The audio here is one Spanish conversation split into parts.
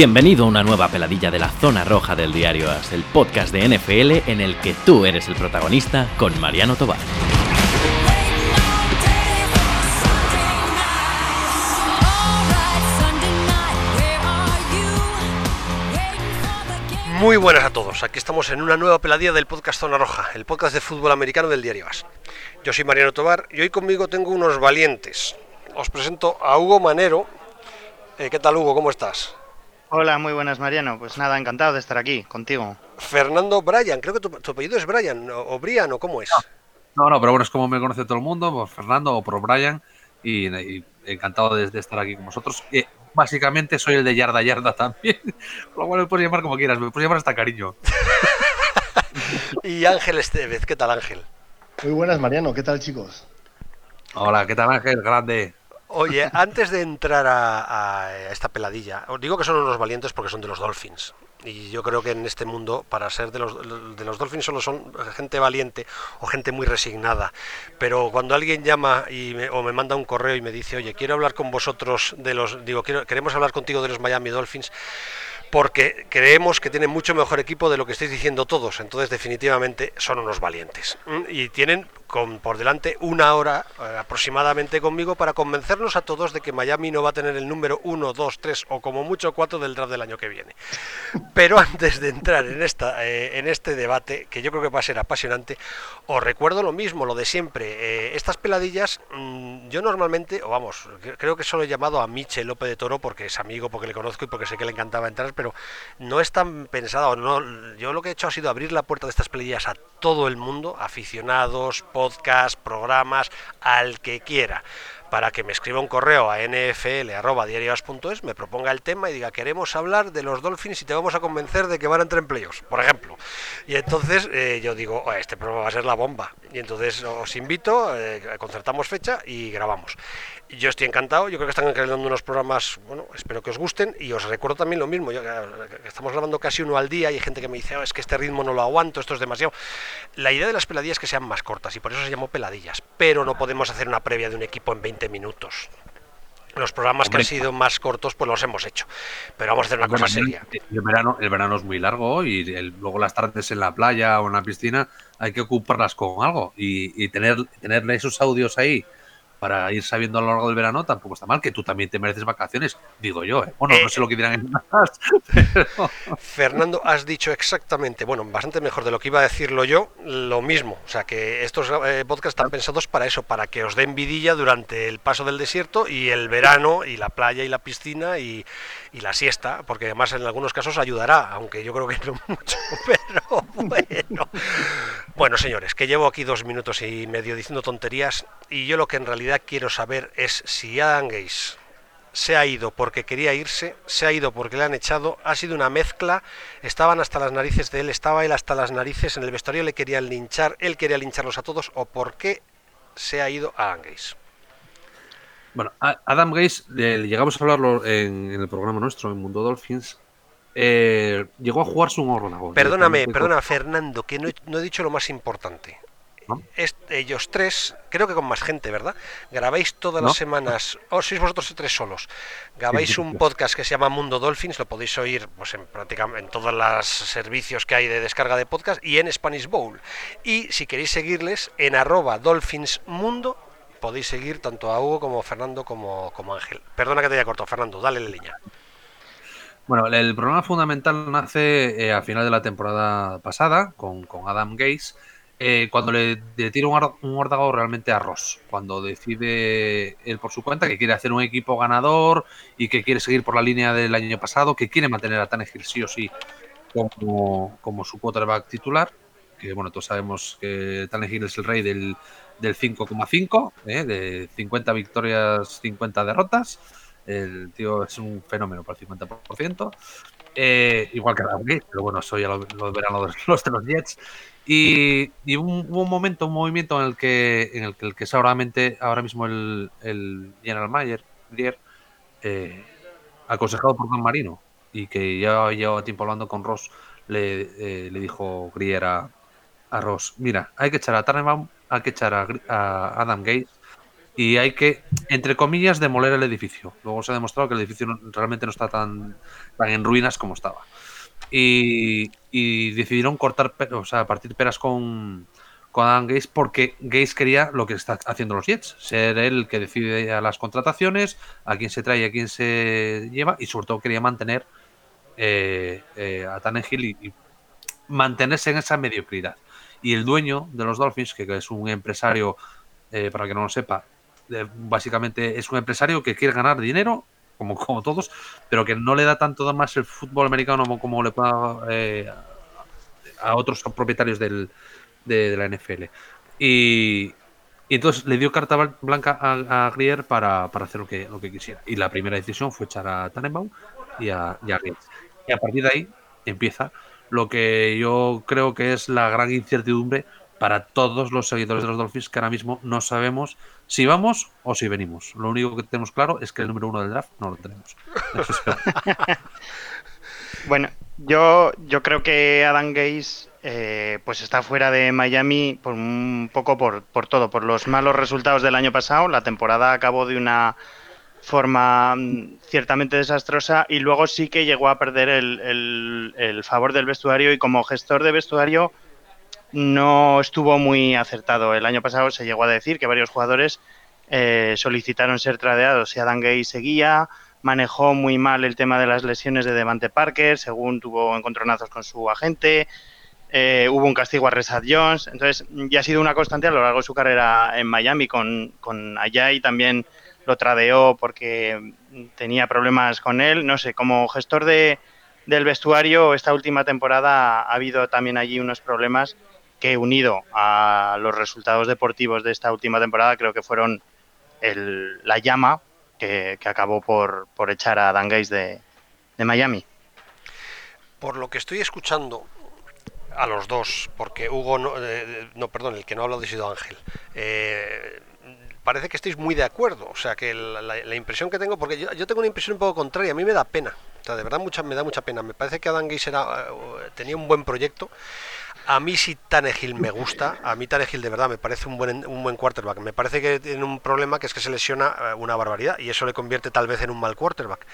Bienvenido a una nueva peladilla de la zona roja del diario AS, el podcast de NFL en el que tú eres el protagonista con Mariano Tobar. Muy buenas a todos, aquí estamos en una nueva peladilla del podcast Zona Roja, el podcast de fútbol americano del diario AS. Yo soy Mariano Tobar y hoy conmigo tengo unos valientes. Os presento a Hugo Manero. Eh, ¿Qué tal Hugo? ¿Cómo estás? Hola, muy buenas Mariano. Pues nada, encantado de estar aquí contigo. Fernando Bryan, creo que tu, tu apellido es Bryan o, o Brian o cómo es. No, no, pero bueno, es como me conoce todo el mundo, por Fernando o por Brian, y, y encantado de, de estar aquí con vosotros. Eh, básicamente soy el de yarda yarda también, lo cual me puedes llamar como quieras, me puedes llamar hasta cariño. y Ángel Estevez, ¿qué tal Ángel? Muy buenas, Mariano. ¿Qué tal, chicos? Hola, ¿qué tal Ángel? Grande. Oye, antes de entrar a, a esta peladilla, os digo que son unos valientes porque son de los Dolphins. Y yo creo que en este mundo, para ser de los, de los Dolphins, solo son gente valiente o gente muy resignada. Pero cuando alguien llama y me, o me manda un correo y me dice, oye, quiero hablar con vosotros de los. Digo, quiero, queremos hablar contigo de los Miami Dolphins porque creemos que tienen mucho mejor equipo de lo que estáis diciendo todos. Entonces, definitivamente, son unos valientes. Y tienen con, por delante una hora eh, aproximadamente conmigo para convencernos a todos de que Miami no va a tener el número 1, 2, 3 o como mucho 4 del draft del año que viene. Pero antes de entrar en, esta, eh, en este debate, que yo creo que va a ser apasionante, os recuerdo lo mismo, lo de siempre. Eh, estas peladillas, mmm, yo normalmente, o vamos, creo que solo he llamado a Miche López de Toro porque es amigo, porque le conozco y porque sé que le encantaba entrar, pero no es tan pensado. No, yo lo que he hecho ha sido abrir la puerta de estas peladillas a todo el mundo, aficionados, podcast, programas, al que quiera, para que me escriba un correo a nfl.diarios.es, me proponga el tema y diga, queremos hablar de los Dolphins y te vamos a convencer de que van a entrar en playoffs, por ejemplo. Y entonces eh, yo digo, oh, este programa va a ser la bomba. Y entonces os invito, eh, concertamos fecha y grabamos. Yo estoy encantado, yo creo que están creando unos programas, bueno, espero que os gusten y os recuerdo también lo mismo, yo, estamos grabando casi uno al día y hay gente que me dice, oh, es que este ritmo no lo aguanto, esto es demasiado. La idea de las peladillas es que sean más cortas y por eso se llamó peladillas, pero no podemos hacer una previa de un equipo en 20 minutos. Los programas Hombre, que han sido más cortos, pues los hemos hecho. Pero vamos a hacer una cosa seria. El verano, el verano es muy largo y el, luego las tardes en la playa o en la piscina hay que ocuparlas con algo y, y tener, tener esos audios ahí para ir sabiendo a lo largo del verano tampoco está mal, que tú también te mereces vacaciones, digo yo. ¿eh? Bueno, eh, no sé lo que dirán en más. Pero... Fernando, has dicho exactamente, bueno, bastante mejor de lo que iba a decirlo yo, lo mismo. O sea, que estos eh, podcasts están pensados para eso, para que os den vidilla durante el paso del desierto y el verano y la playa y la piscina y, y la siesta, porque además en algunos casos ayudará, aunque yo creo que no mucho, pero bueno. Bueno, señores, que llevo aquí dos minutos y medio diciendo tonterías y yo lo que en realidad quiero saber es si Adam Gaze se ha ido porque quería irse, se ha ido porque le han echado, ha sido una mezcla, estaban hasta las narices de él, estaba él hasta las narices, en el vestuario le querían linchar, él quería lincharlos a todos, o por qué se ha ido Adam Gaze. Bueno, Adam Gaze, eh, llegamos a hablarlo en, en, el programa nuestro, en Mundo Dolphins, eh, llegó a jugarse un órgano. Perdóname, perdona, Fernando, que no he, no he dicho lo más importante. ¿No? Es, ellos tres, creo que con más gente, ¿verdad? Grabáis todas ¿No? las semanas, o oh, sois vosotros tres solos. Grabáis un podcast que se llama Mundo Dolphins, lo podéis oír pues, en prácticamente en todos los servicios que hay de descarga de podcast y en Spanish Bowl. Y si queréis seguirles, en arroba Dolphins Mundo podéis seguir tanto a Hugo como a Fernando como, como a Ángel. Perdona que te haya cortado, Fernando, dale la línea. Bueno, el problema fundamental nace eh, a final de la temporada pasada con, con Adam Gaze, eh, cuando le, tira un, un realmente a Ross, cuando decide él por su cuenta que quiere hacer un equipo ganador y que quiere seguir por la línea del año pasado, que quiere mantener a Tannehill sí o sí como, como su quarterback titular, que bueno, todos sabemos que Tannehill es el rey del, del 5,5, ¿eh? de 50 victorias, 50 derrotas. El tío es un fenómeno por el 50%. Eh, igual que Gates, pero bueno, soy ya lo, lo verán los, de los Jets. Y, y un, hubo un momento, un movimiento en el que, en el que, el es ahora, mismo el, General Mayer, eh, aconsejado por Don Marino, y que ya llevaba tiempo hablando con Ross, le, eh, le dijo Grier a, Ross, mira, hay que echar a Tannenbaum, hay que echar a, a Adam Gates, y hay que, entre comillas, demoler el edificio. Luego se ha demostrado que el edificio realmente no está tan, tan en ruinas como estaba. Y, decidieron cortar, o sea, partir peras con, con Adam Gates porque Gates quería lo que está haciendo los Jets, ser el que decide a las contrataciones, a quién se trae, a quién se lleva y sobre todo quería mantener eh, eh, a Tannehill y, y, mantenerse en esa mediocridad. Y el dueño de los Dolphins, que, es un empresario, eh, para que no lo sepa, básicamente es un empresario que quiere ganar dinero, como, como todos, pero que no le da tanto más el fútbol americano como, le paga a otros propietarios del, de, la NFL. Y, entonces le dio carta blanca a, Grier para, hacer lo que, lo que quisiera. Y la primera decisión fue echar a Tannenbaum y a, y a Y a partir de ahí empieza lo que yo creo que es la gran incertidumbre para todos los seguidores de los Dolphins que ahora mismo no sabemos si vamos o si venimos. Lo único que tenemos claro es que el número uno del draft no lo tenemos. bueno, yo, yo creo que Adam Gaze eh, pues está fuera de Miami por un poco por, por, todo, por los malos resultados del año pasado. La temporada acabó de una forma mm, ciertamente desastrosa y luego sí que llegó a perder el, el, favor del vestuario y como gestor de vestuario no estuvo muy acertado. El año pasado se llegó a decir que varios jugadores eh, solicitaron ser tradeados y Adam Gay seguía manejó muy mal el tema de las lesiones de Devante Parker, según tuvo encontronazos con su agente. Eh, hubo un castigo a Resad Jones. Entonces, ya ha sido una constante a lo largo de su carrera en Miami con, con Ayay. También lo tradeó porque tenía problemas con él. No sé, como gestor de, del vestuario, esta última temporada ha habido también allí unos problemas que, unido a los resultados deportivos de esta última temporada, creo que fueron el, la llama que, acabó por, por, echar a Dan de, de Miami. Por lo que estoy escuchando, a los dos, porque Hugo, no, eh, no, perdón, el que no ha hablado ha sido Ángel. Eh, parece que estáis muy de acuerdo, o sea, que la, impresión que tengo, porque yo, tengo una impresión un poco contraria, a mí me da pena, o sea, de verdad mucha, me da mucha pena. Me parece que Adam era, eh, tenía un buen proyecto. A mí sí Tannehill me gusta, a mí Tannehill de verdad me parece un buen, un buen quarterback. Me parece que tiene un problema que es que se lesiona una barbaridad y eso le convierte tal vez en un mal quarterback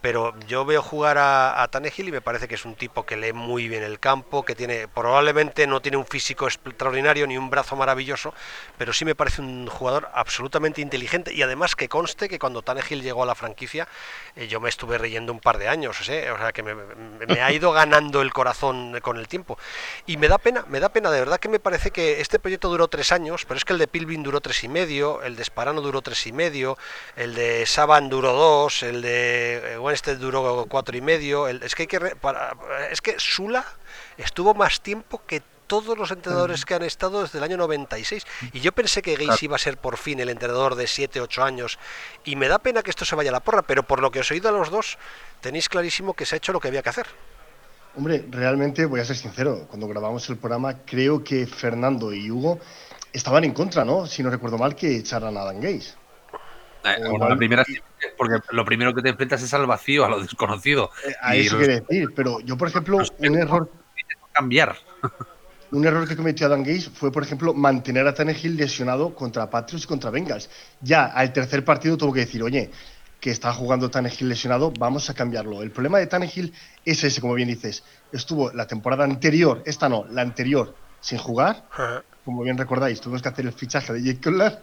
pero yo veo jugar a, a Tannehill y me parece que es un tipo que lee muy bien el campo, que tiene probablemente no tiene un físico extraordinario ni un brazo maravilloso, pero sí me parece un jugador absolutamente inteligente y además que conste que cuando Tannehill llegó a la franquicia eh, yo me estuve reyendo un par de años, ¿eh? o sea que me, me, ha ido ganando el corazón con el tiempo y me da pena, me da pena de verdad que me parece que este proyecto duró tres años, pero es que el de Pilvin duró tres y medio, el de Sparano duró tres y medio, el de Saban duró dos, el de eh, este duró cuatro y medio. es que hay que para, es que Sula estuvo más tiempo que todos los entrenadores que han estado desde el año 96. Y yo pensé que Gates iba a ser por fin el entrenador de 7, 8 años. Y me da pena que esto se vaya a la porra, pero por lo que os he oído a los dos, tenéis clarísimo que se ha hecho lo que había que hacer. Hombre, realmente voy a ser sincero. Cuando grabamos el programa, creo que Fernando y Hugo estaban en contra, ¿no? Si no recuerdo mal, que echaran a Dan Gates. Eh, la primera porque lo primero que te enfrentas es al vacío, a lo desconocido. Eh, a eso quiere decir, pero yo, por ejemplo, un error. Cambiar. Un error que cometió Adam Gates fue, por ejemplo, mantener a Tannehill lesionado contra Patriots y contra Bengals. Ya al tercer partido tuvo que decir, oye, que está jugando Tannehill lesionado, vamos a cambiarlo. El problema de Tannehill es ese, como bien dices. Estuvo la temporada anterior, esta no, la anterior, sin jugar como bien recordáis, tuvimos que hacer el fichaje de Jake Cutler.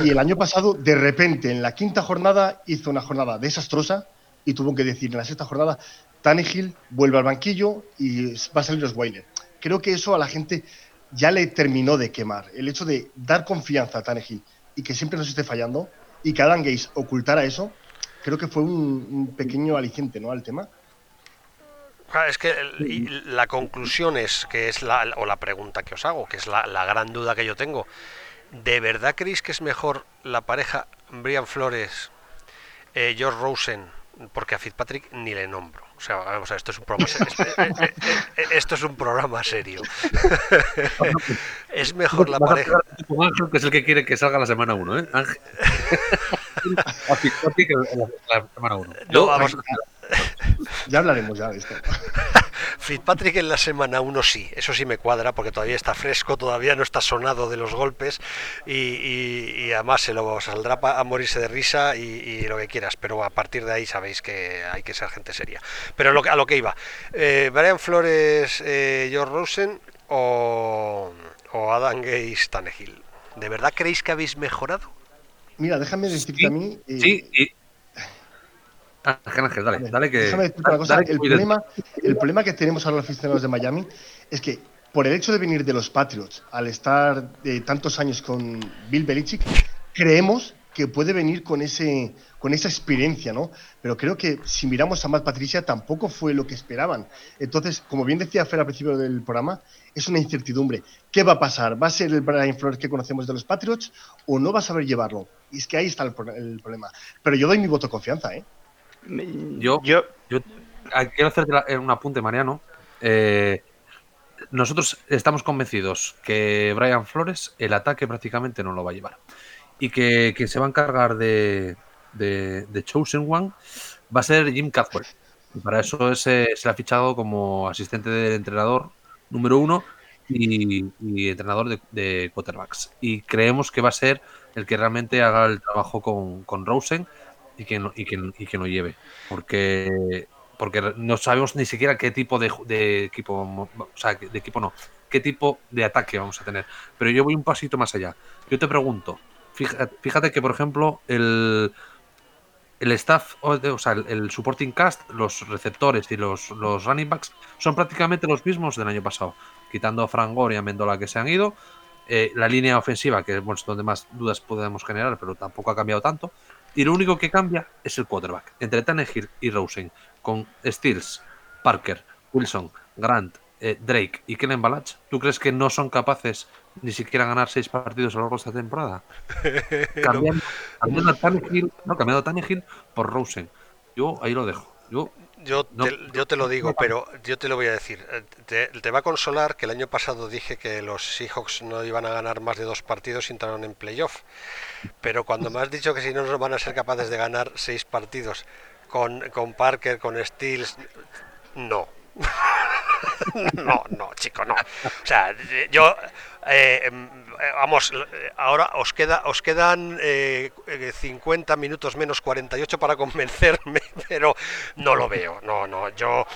Y el año pasado, de repente, en la quinta jornada, hizo una jornada desastrosa y tuvo que decir en la sexta jornada, Tannehill vuelve al banquillo y va a salir los Weiler. Creo que eso a la gente ya le terminó de quemar. El hecho de dar confianza a Tannehill y que siempre nos esté fallando y que Adam Gaze ocultara eso, creo que fue un, un pequeño aliciente ¿no? al tema. Es que la conclusión es que es la, o la pregunta que os hago, que es la, gran duda que yo tengo. ¿De verdad creéis que es mejor la pareja Brian Flores, eh, George Rosen, porque a Fitzpatrick ni le nombro? O sea, vamos a esto es un programa, eh, eh, esto es un programa serio. es mejor la pareja. Ángel, que es el que quiere que salga la semana 1, ¿eh? Ángel. a Fitzpatrick la, semana 1. No, vamos. Ya hablaremos ya de esto. Fitzpatrick en la semana 1 sí, eso sí me cuadra porque todavía está fresco, todavía no está sonado de los golpes y, además se lo saldrá a morirse de risa y, lo que quieras, pero a partir de ahí sabéis que hay que ser gente seria. Pero a lo que iba, eh, Brian Flores, eh, George Rosen o, o Adam Gaze Tannehill, ¿de verdad creéis que habéis mejorado? Mira, déjame decirte a mí. Eh, sí. Ángel, Ángel, dale, dale que. Déjame decirte una cosa. el, problema, el problema que tenemos ahora los aficionados de Miami es que por el hecho de venir de los Patriots, al estar de tantos años con Bill Belichick, creemos que puede venir con ese con esa experiencia, ¿no? Pero creo que si miramos a Matt Patricia tampoco fue lo que esperaban. Entonces, como bien decía Fer al principio del programa, es una incertidumbre. ¿Qué va a pasar? ¿Va a ser el Brian Flores que conocemos de los Patriots o no va a saber llevarlo? Y es que ahí está el, problema. Pero yo doy mi voto de confianza, ¿eh? Yo, yo, quiero hacerte un apunte, Mariano. Eh, nosotros estamos convencidos que Brian Flores el ataque prácticamente no lo va a llevar y que, se va a encargar de, de, Chosen One va a ser Jim Cadwell. Y para eso se le ha fichado como asistente del entrenador número uno y, entrenador de, quarterbacks. Y creemos que va a ser el que realmente haga el trabajo con, con Rosen y que, no, y, que, y que no lleve. Porque porque no sabemos ni siquiera qué tipo de, equipo, o sea, de equipo no, qué tipo de ataque vamos a tener. Pero yo voy un pasito más allá. Yo te pregunto, Fíjate, que, por ejemplo, el, el staff, o sea, el, supporting cast, los receptores y los, los running backs son prácticamente los mismos del año pasado, quitando a Frank Gore y a Mendola que se han ido. Eh, la línea ofensiva, que es donde más dudas podemos generar, pero tampoco ha cambiado tanto. Y lo único que cambia es el quarterback. Entre Tannehill y Rosen, con Stills, Parker, Wilson, Grant, eh, Drake y Kellen Balach, ¿tú crees que no son capaces ni siquiera ganar seis partidos a lo largo de esta temporada? cambiando, a Tannehill, no, cambiando a Tannehill por Rosen. Yo ahí lo dejo. Yo yo, te, yo te lo digo, pero yo te lo voy a decir. Te, te, va a consolar que el año pasado dije que los Seahawks no iban a ganar más de dos partidos y entraron en playoff. Pero cuando me has dicho que si no, no van a ser capaces de ganar seis partidos con, con Parker, con Steels, no. no, no, chico, no. O sea, yo, eh, em, vamos, ahora os, queda, os quedan 50 eh, minutos menos 48 para convencerme, pero no lo veo, no, no, yo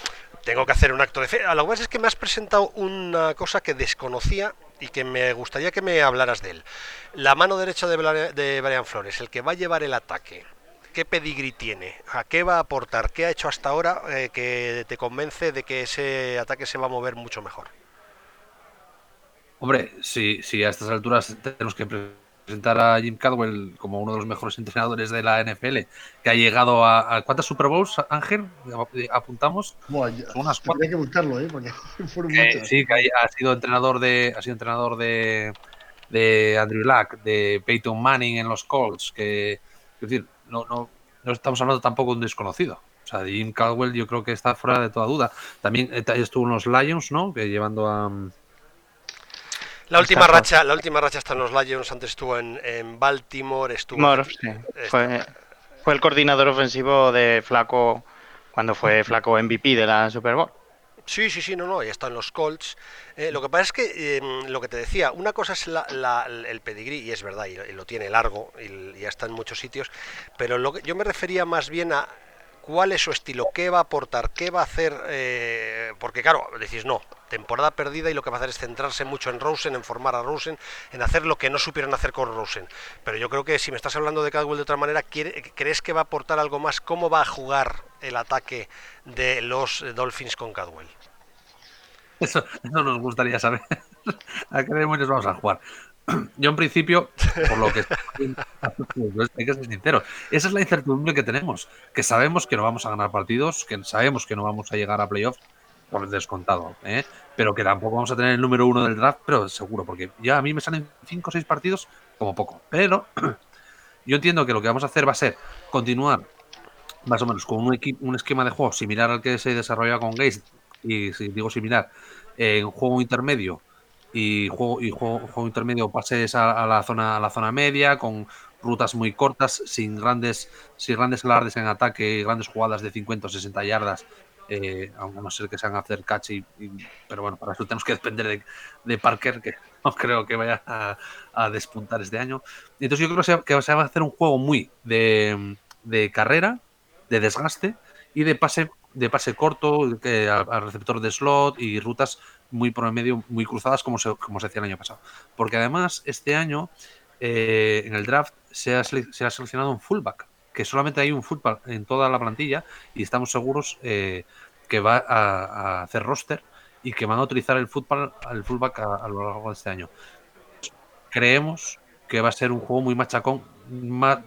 tengo que hacer un acto de fe. A lo que es que me has presentado una cosa que desconocía y que me gustaría que me hablaras de él. La mano derecha de Brian Flores, el que va a llevar el ataque ¿Qué pedigrí tiene? ¿A qué va a aportar? ¿Qué ha hecho hasta ahora eh, que te convence de que ese ataque se va a mover mucho mejor? Hombre, si, si a estas alturas tenemos que presentar a Jim Cadwell como uno de los mejores entrenadores de la NFL, que ha llegado a, ¿cuántas Super Bowls, Ángel? Apuntamos. unas cuantas. que buscarlo, ¿eh? Porque Sí, que ha, sido entrenador de, ha sido entrenador de, de Andrew Luck, de Peyton Manning en los Colts, que, es decir, no, no, no estamos hablando tampoco de un desconocido. O sea, Jim Caldwell yo creo que está fuera de toda duda. También eh, estuvo en los Lions, ¿no? Que llevando a... Mm, la última racha, la última racha está en los Lions, antes estuvo en, en Baltimore, estuvo fue, fue, el coordinador ofensivo de Flaco cuando fue Flaco MVP de la Super Bowl. Sí, sí, sí, no, no, ya están los Colts. Eh, lo que pasa es que, em, lo que te decía, una cosa es el pedigrí, y es verdad, y, lo tiene largo, y, ya está en muchos sitios, pero lo que, yo me refería más bien a cuál es su estilo, qué va a aportar, qué va a hacer, eh, porque claro, decís, no, temporada perdida y lo que va a hacer es centrarse mucho en Rosen, en formar a Rosen, en hacer lo que no supieron hacer con Rosen. Pero yo creo que si me estás hablando de Cadwell de otra manera, ¿crees que va a aportar algo más? ¿Cómo va a jugar el ataque de los Dolphins con Cadwell? Eso, nos gustaría saber. ¿A qué demonios vamos a jugar? Yo en principio, por lo que hay que ser sincero, esa es la incertidumbre que tenemos, que sabemos que no vamos a ganar partidos, que sabemos que no vamos a llegar a playoffs por descontado, ¿eh? pero que tampoco vamos a tener el número uno del draft, pero seguro, porque ya a mí me salen cinco o seis partidos como poco. Pero yo entiendo que lo que vamos a hacer va a ser continuar más o menos con un, un esquema de juego similar al que se desarrolla con Gaze, y si digo similar, en juego intermedio y juego y juego, intermedio pases a, la zona a la zona media con rutas muy cortas sin grandes sin grandes alardes en ataque grandes jugadas de 50 o 60 yardas eh, a no ser que sean hacer catch, y, pero bueno, para eso tenemos que depender de, Parker, que no creo que vaya a, despuntar este año. Entonces yo creo que se, va a hacer un juego muy de, carrera, de desgaste y de pase de pase corto al receptor de slot y rutas muy por el medio, muy cruzadas como se, como se hacía el año pasado. Porque además este año eh, en el draft se ha, se ha seleccionado un fullback que solamente hay un fullback en toda la plantilla y estamos seguros eh, que va a, hacer roster y que van a utilizar el fullback a, lo largo de este año. Creemos que va a ser un juego muy machacón, más,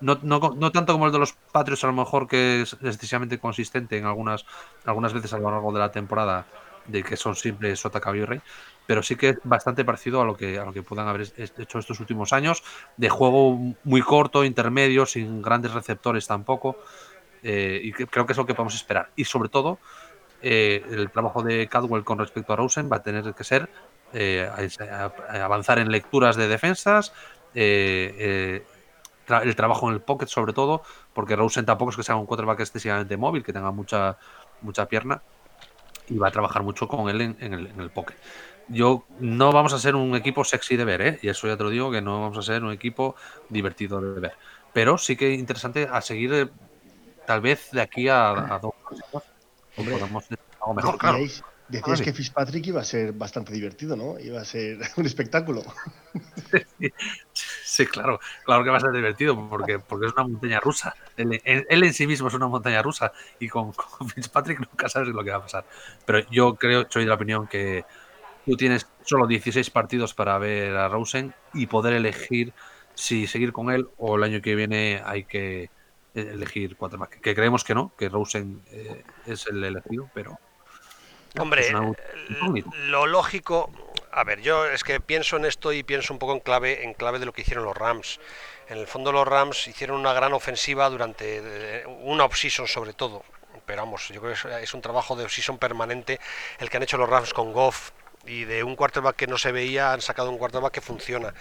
no, no, tanto como el de los Patriots, a lo mejor que es excesivamente consistente en algunas, algunas veces a lo largo de la temporada, de que son simples sota, caballo y rey, pero sí que es bastante parecido a lo que a lo que puedan haber hecho estos últimos años de juego muy corto, intermedio, sin grandes receptores tampoco. Eh, y creo que es lo que podemos esperar. Y sobre todo, eh, el trabajo de Cadwell con respecto a Rosen va a tener que ser eh, avanzar en lecturas de defensas, el trabajo en el pocket sobre todo, porque Rosen tampoco es que sea un quarterback excesivamente móvil, que tenga mucha, mucha pierna, y va a trabajar mucho con él en, el, en el pocket yo no vamos a ser un equipo sexy de ver, ¿eh? y eso ya te lo digo, que no vamos a ser un equipo divertido de ver. Pero sí que interesante a seguir, eh, tal vez de aquí a, dos Hombre, algo mejor, claro. Decías que Fitzpatrick iba a ser bastante divertido, ¿no? Iba a ser un espectáculo. Sí, claro, claro que va a ser divertido porque, porque es una montaña rusa. Él, en sí mismo es una montaña rusa y con, con Fitzpatrick nunca sabes lo que va a pasar. Pero yo creo, soy de la opinión que tú tienes solo 16 partidos para ver a Rosen y poder elegir si seguir con él o el año que viene hay que elegir cuatro más. Que creemos que no, que Rosen eh, es el elegido, pero. Hombre, lo lógico. A ver, yo es que pienso en esto y pienso un poco en clave, en clave de lo que hicieron los Rams. En el fondo los Rams hicieron una gran ofensiva durante eh, una offseason sobre todo. Pero vamos, yo creo que es un trabajo de offseason permanente el que han hecho los Rams con Goff, y de un quarterback que no se veía han sacado un quarterback que funciona.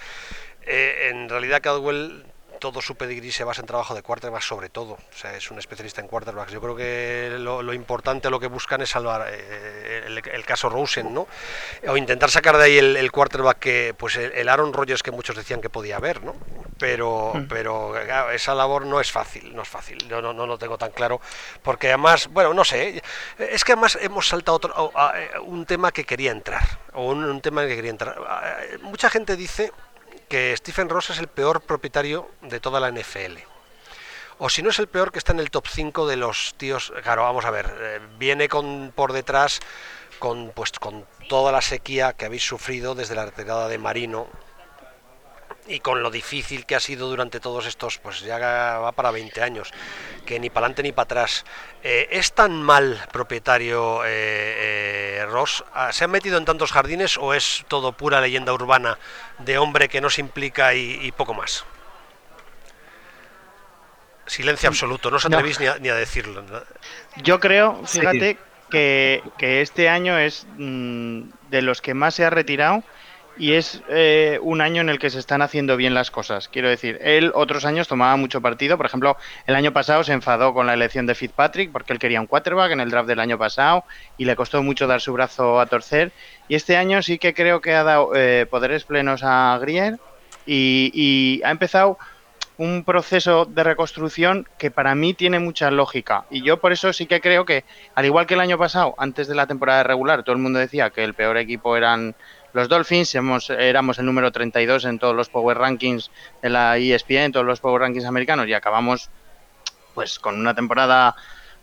Eh, en realidad Cadwell todo su pedigrí se basa en trabajo de quarterback sobre todo. O sea, es un especialista en quarterbacks. Yo creo que lo, importante, lo que buscan es salvar eh, el, caso Rosen, ¿no? O intentar sacar de ahí el, quarterback que, pues el, Aaron Rodgers que muchos decían que podía haber, ¿no? Pero, mm. pero esa labor no es fácil, no es fácil. Yo no, no, lo tengo tan claro. Porque además, bueno, no sé, es que además hemos saltado otro, un tema que quería entrar. O un tema que quería entrar. Mucha gente dice que Stephen Ross es el peor propietario de toda la NFL. O si no es el peor, que está en el top 5 de los tíos. Claro, vamos a ver, eh, viene con por detrás con pues con toda la sequía que habéis sufrido desde la retirada de Marino y con lo difícil que ha sido durante todos estos, pues ya va para 20 años, que ni para adelante ni para atrás. Eh, ¿Es tan mal propietario eh, eh, Ross? Ah, ¿Se ha metido en tantos jardines o es todo pura leyenda urbana de hombre que no se implica y, poco más? Silencio absoluto, no os atrevéis Ni, a, decirlo. Yo creo, fíjate, que, que, este año es mm, de los que más se ha retirado y es eh, un año en el que se están haciendo bien las cosas. Quiero decir, él otros años tomaba mucho partido. Por ejemplo, el año pasado se enfadó con la elección de Fitzpatrick porque él quería un quarterback en el draft del año pasado y le costó mucho dar su brazo a torcer. Y este año sí que creo que ha dado eh, poderes plenos a Grier y, y ha empezado un proceso de reconstrucción que para mí tiene mucha lógica. Y yo por eso sí que creo que, al igual que el año pasado, antes de la temporada regular, todo el mundo decía que el peor equipo eran los Dolphins, hemos, éramos el número 32 en todos los Power Rankings de la ESPN, en todos los Power Rankings americanos y acabamos pues con una temporada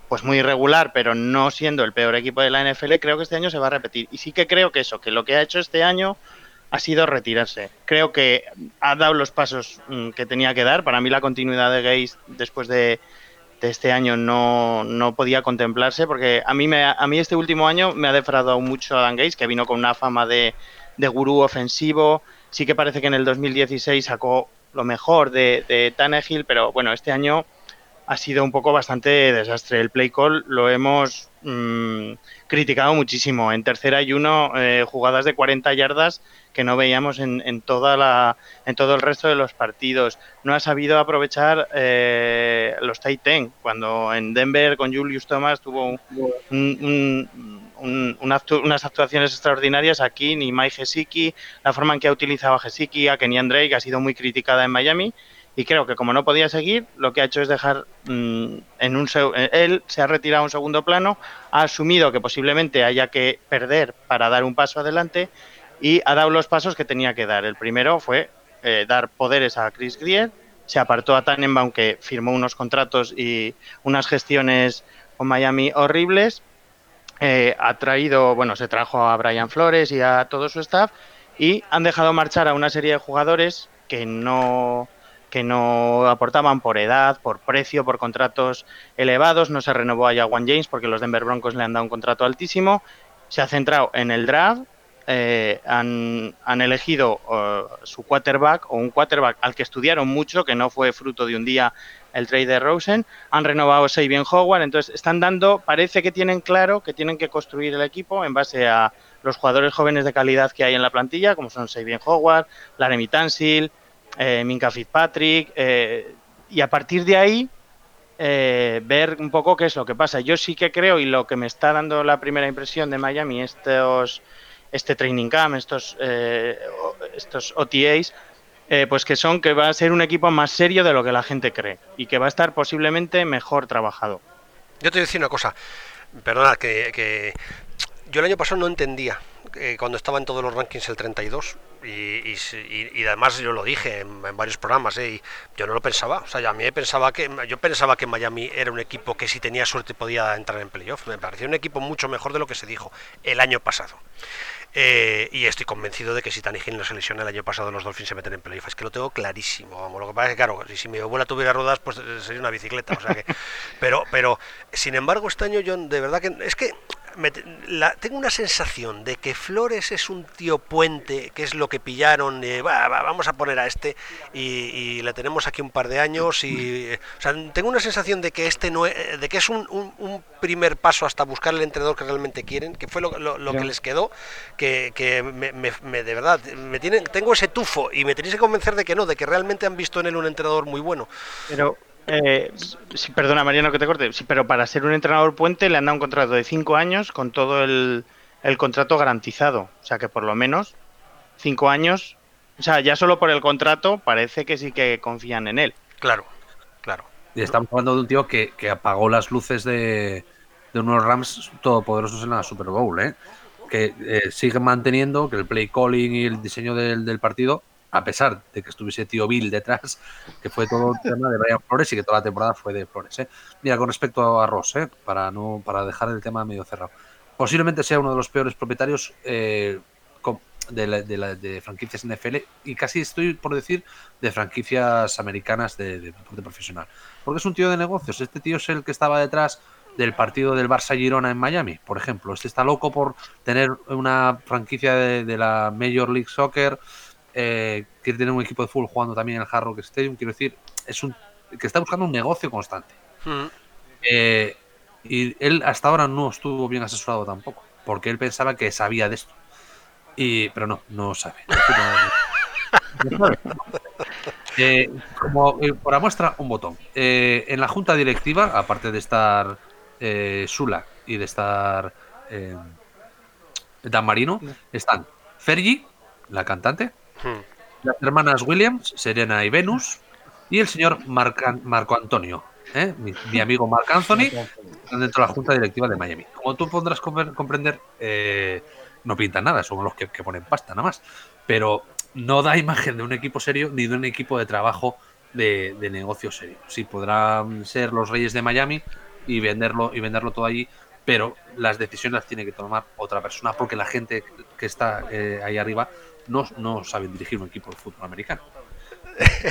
pues muy irregular, pero no siendo el peor equipo de la NFL, creo que este año se va a repetir. Y sí que creo que eso, que lo que ha hecho este año ha sido retirarse. Creo que ha dado los pasos mm, que tenía que dar. Para mí la continuidad de Gaze después de, este año no, no, podía contemplarse porque a mí, me, a mí este último año me ha defraudado mucho Dan Gates, que vino con una fama de, de gurú ofensivo. Sí que parece que en el 2016 sacó lo mejor de, de Tannehill, pero bueno, este año ha sido un poco bastante desastre. El play call lo hemos mm, criticado muchísimo. En tercera y uno, eh, jugadas de 40 yardas que no veíamos en, toda la, en todo el resto de los partidos. No ha sabido aprovechar eh, los tight cuando en Denver con Julius Thomas tuvo unas actuaciones extraordinarias aquí, ni Mike Gesicki, la forma en que ha utilizado a Gesicki, a Kenyan Drake ha sido muy criticada en Miami y creo que como no podía seguir, lo que ha hecho es dejar mm, en un él se ha retirado a un segundo plano, ha asumido que posiblemente haya que perder para dar un paso adelante y ha dado los pasos que tenía que dar. El primero fue eh, dar poderes a Chris Grier, se apartó a Tannenbaum que firmó unos contratos y unas gestiones con Miami horribles, eh, ha traído, bueno, se trajo a Brian Flores y a todo su staff y han dejado marchar a una serie de jugadores que no que no aportaban por edad, por precio, por contratos elevados. No se renovó a Jawan James porque los Denver Broncos le han dado un contrato altísimo. Se ha centrado en el draft. Eh, han, elegido uh, su quarterback o un quarterback al que estudiaron mucho, que no fue fruto de un día el trade de Rosen. Han renovado Sabian Howard. Entonces están dando, parece que tienen claro que tienen que construir el equipo en base a los jugadores jóvenes de calidad que hay en la plantilla, como son Sabian Howard, Laramie Tansil, eh, Minka Fitzpatrick, eh, y a partir de ahí eh, ver un poco qué es lo que pasa. Yo sí que creo, y lo que me está dando la primera impresión de Miami, estos, este training camp, estos, eh, estos OTAs, pues que son que va a ser un equipo más serio de lo que la gente cree y que va a estar posiblemente mejor trabajado. Yo te voy a decir una cosa, perdona, que, yo el año pasado no entendía cuando estaba en todos los rankings el 32 y, y, además yo lo dije en, varios programas ¿eh? y yo no lo pensaba o sea a mí pensaba que yo pensaba que Miami era un equipo que si tenía suerte podía entrar en playoff me parecía un equipo mucho mejor de lo que se dijo el año pasado eh, y estoy convencido de que si Hill no se lesiona el año pasado los Dolphins se meten en playoff. Es que lo tengo clarísimo vamos. Lo que pasa es que claro si mi abuela tuviera ruedas pues eh, sería una bicicleta o sea que pero pero sin embargo este año yo de verdad que es que tengo una sensación de que Flores es un tío puente, que es lo que pillaron, vamos a poner a este y, le tenemos aquí un par de años y tengo una sensación de que este no es, de que es un, primer paso hasta buscar el entrenador que realmente quieren, que fue lo, que les quedó, que, me, de verdad me tienen, tengo ese tufo y me tenéis que convencer de que no, de que realmente han visto en él un entrenador muy bueno. Pero eh, perdona, Mariano, que te corte. Sí, pero para ser un entrenador puente le han dado un contrato de cinco años con todo el, contrato garantizado. O sea que por lo menos cinco años. O sea, ya solo por el contrato parece que sí que confían en él. Claro, claro. Y estamos hablando de un tío que, apagó las luces de, unos Rams todopoderosos en la Super Bowl, ¿eh? Que eh, sigue manteniendo que el play calling y el diseño del, del partido a pesar de que estuviese tío Bill detrás, que fue todo el tema de Brian Flores y que toda la temporada fue de Flores. ¿eh? Mira, con respecto a Ross, ¿eh? para, no, para dejar el tema medio cerrado, posiblemente sea uno de los peores propietarios eh, de, de, franquicias NFL y casi estoy por decir de franquicias americanas de, deporte profesional. Porque es un tío de negocios. Este tío es el que estaba detrás del partido del Barça Girona en Miami, por ejemplo. Este está loco por tener una franquicia de, la Major League Soccer eh, quiere tener un equipo de fútbol jugando también en el Hard Rock Stadium. Quiero decir, es un que está buscando un negocio constante. Hmm. Eh, y él hasta ahora no estuvo bien asesorado tampoco, porque él pensaba que sabía de esto. Y, pero no, no sabe. Eh, como eh, por muestra, un botón. en la junta directiva, aparte de estar Sula y de estar Dan Marino, están Fergie, la cantante, las hermanas Williams, Serena y Venus, y el señor Marco Antonio, ¿eh? mi, amigo Marc Anthony, dentro de la junta directiva de Miami. Como tú podrás comprender, eh, no pintan nada, son los que, ponen pasta nada más. Pero no da imagen de un equipo serio ni de un equipo de trabajo de, negocio serio. Sí, podrán ser los reyes de Miami y venderlo, y venderlo todo allí, pero las decisiones las tiene que tomar otra persona porque la gente que está eh, ahí arriba no, no saben dirigir un equipo de fútbol americano.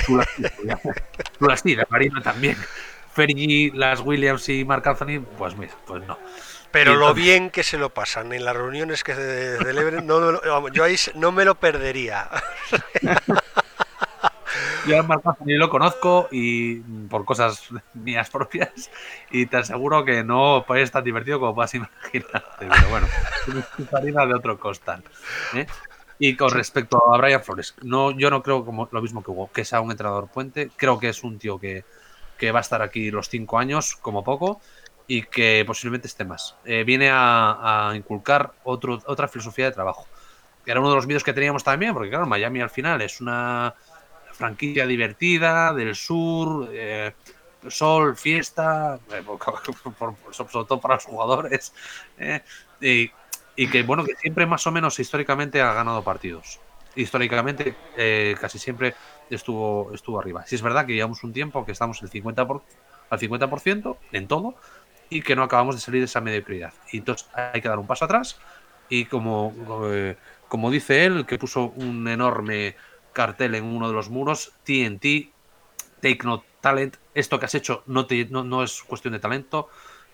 Tú las tienes, Marino también. Fergie, las Williams y Mark Anthony, pues mira, pues no. Pero lo bien que se lo pasan en las reuniones que se celebren, no, yo ahí no me lo perdería. yo al Marcazo ni lo conozco y por cosas mías propias y te aseguro que no es tan divertido como a imaginarte. Pero bueno, es harina de otro costal. ¿eh? Y con respecto a Brian Flores, no, yo no creo como lo mismo que Hugo, que sea un entrenador puente. Creo que es un tío que, que va a estar aquí los cinco años, como poco, y que posiblemente esté más. Eh, viene a, a inculcar otro, otra filosofía de trabajo. Era uno de los vídeos que teníamos también, porque claro, Miami al final es una franquicia divertida, del sur, eh, sol, fiesta, eh, por- por- sobre todo para los jugadores. eh, y, y que bueno, que siempre más o menos históricamente ha ganado partidos. Históricamente eh, casi siempre estuvo, estuvo arriba. Si es verdad que llevamos un tiempo que estamos el 50 por- al 50% en todo y que no acabamos de salir de esa mediocridad. Y entonces hay que dar un paso atrás y como, eh, como dice él, que puso un enorme cartel en uno de los muros, TNT, Take No Talent, esto que has hecho no, te, no, no es cuestión de talento,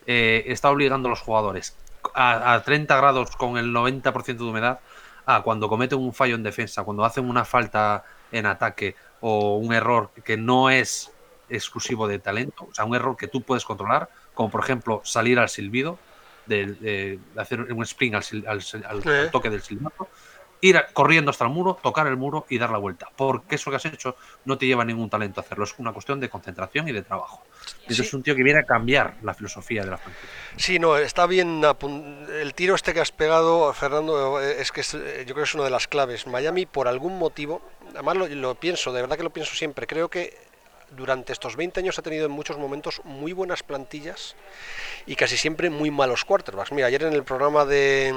eh, está obligando a los jugadores a, a 30 grados con el 90% de humedad a cuando cometen un fallo en defensa, cuando hacen una falta en ataque o un error que no es exclusivo de talento, o sea, un error que tú puedes controlar, como por ejemplo salir al silbido, de, de hacer un spring al, Eh. al toque del silbato, ir a- corriendo hasta el muro, tocar el muro y dar la vuelta. Porque eso que has hecho no te lleva ningún talento a hacerlo, es una cuestión de concentración y de trabajo. Y eso Sí. es un tío que viene a cambiar la filosofía de la franquicia. Sí, no, está bien. El tiro este que has pegado, Fernando, eh, es que es, eh, yo creo que es una de las claves. Miami, por algún motivo, además lo, lo pienso, de verdad que lo pienso siempre, creo que durante estos 20 años ha tenido en muchos momentos muy buenas plantillas y casi siempre muy malos quarterbacks. Mira, ayer en el programa de...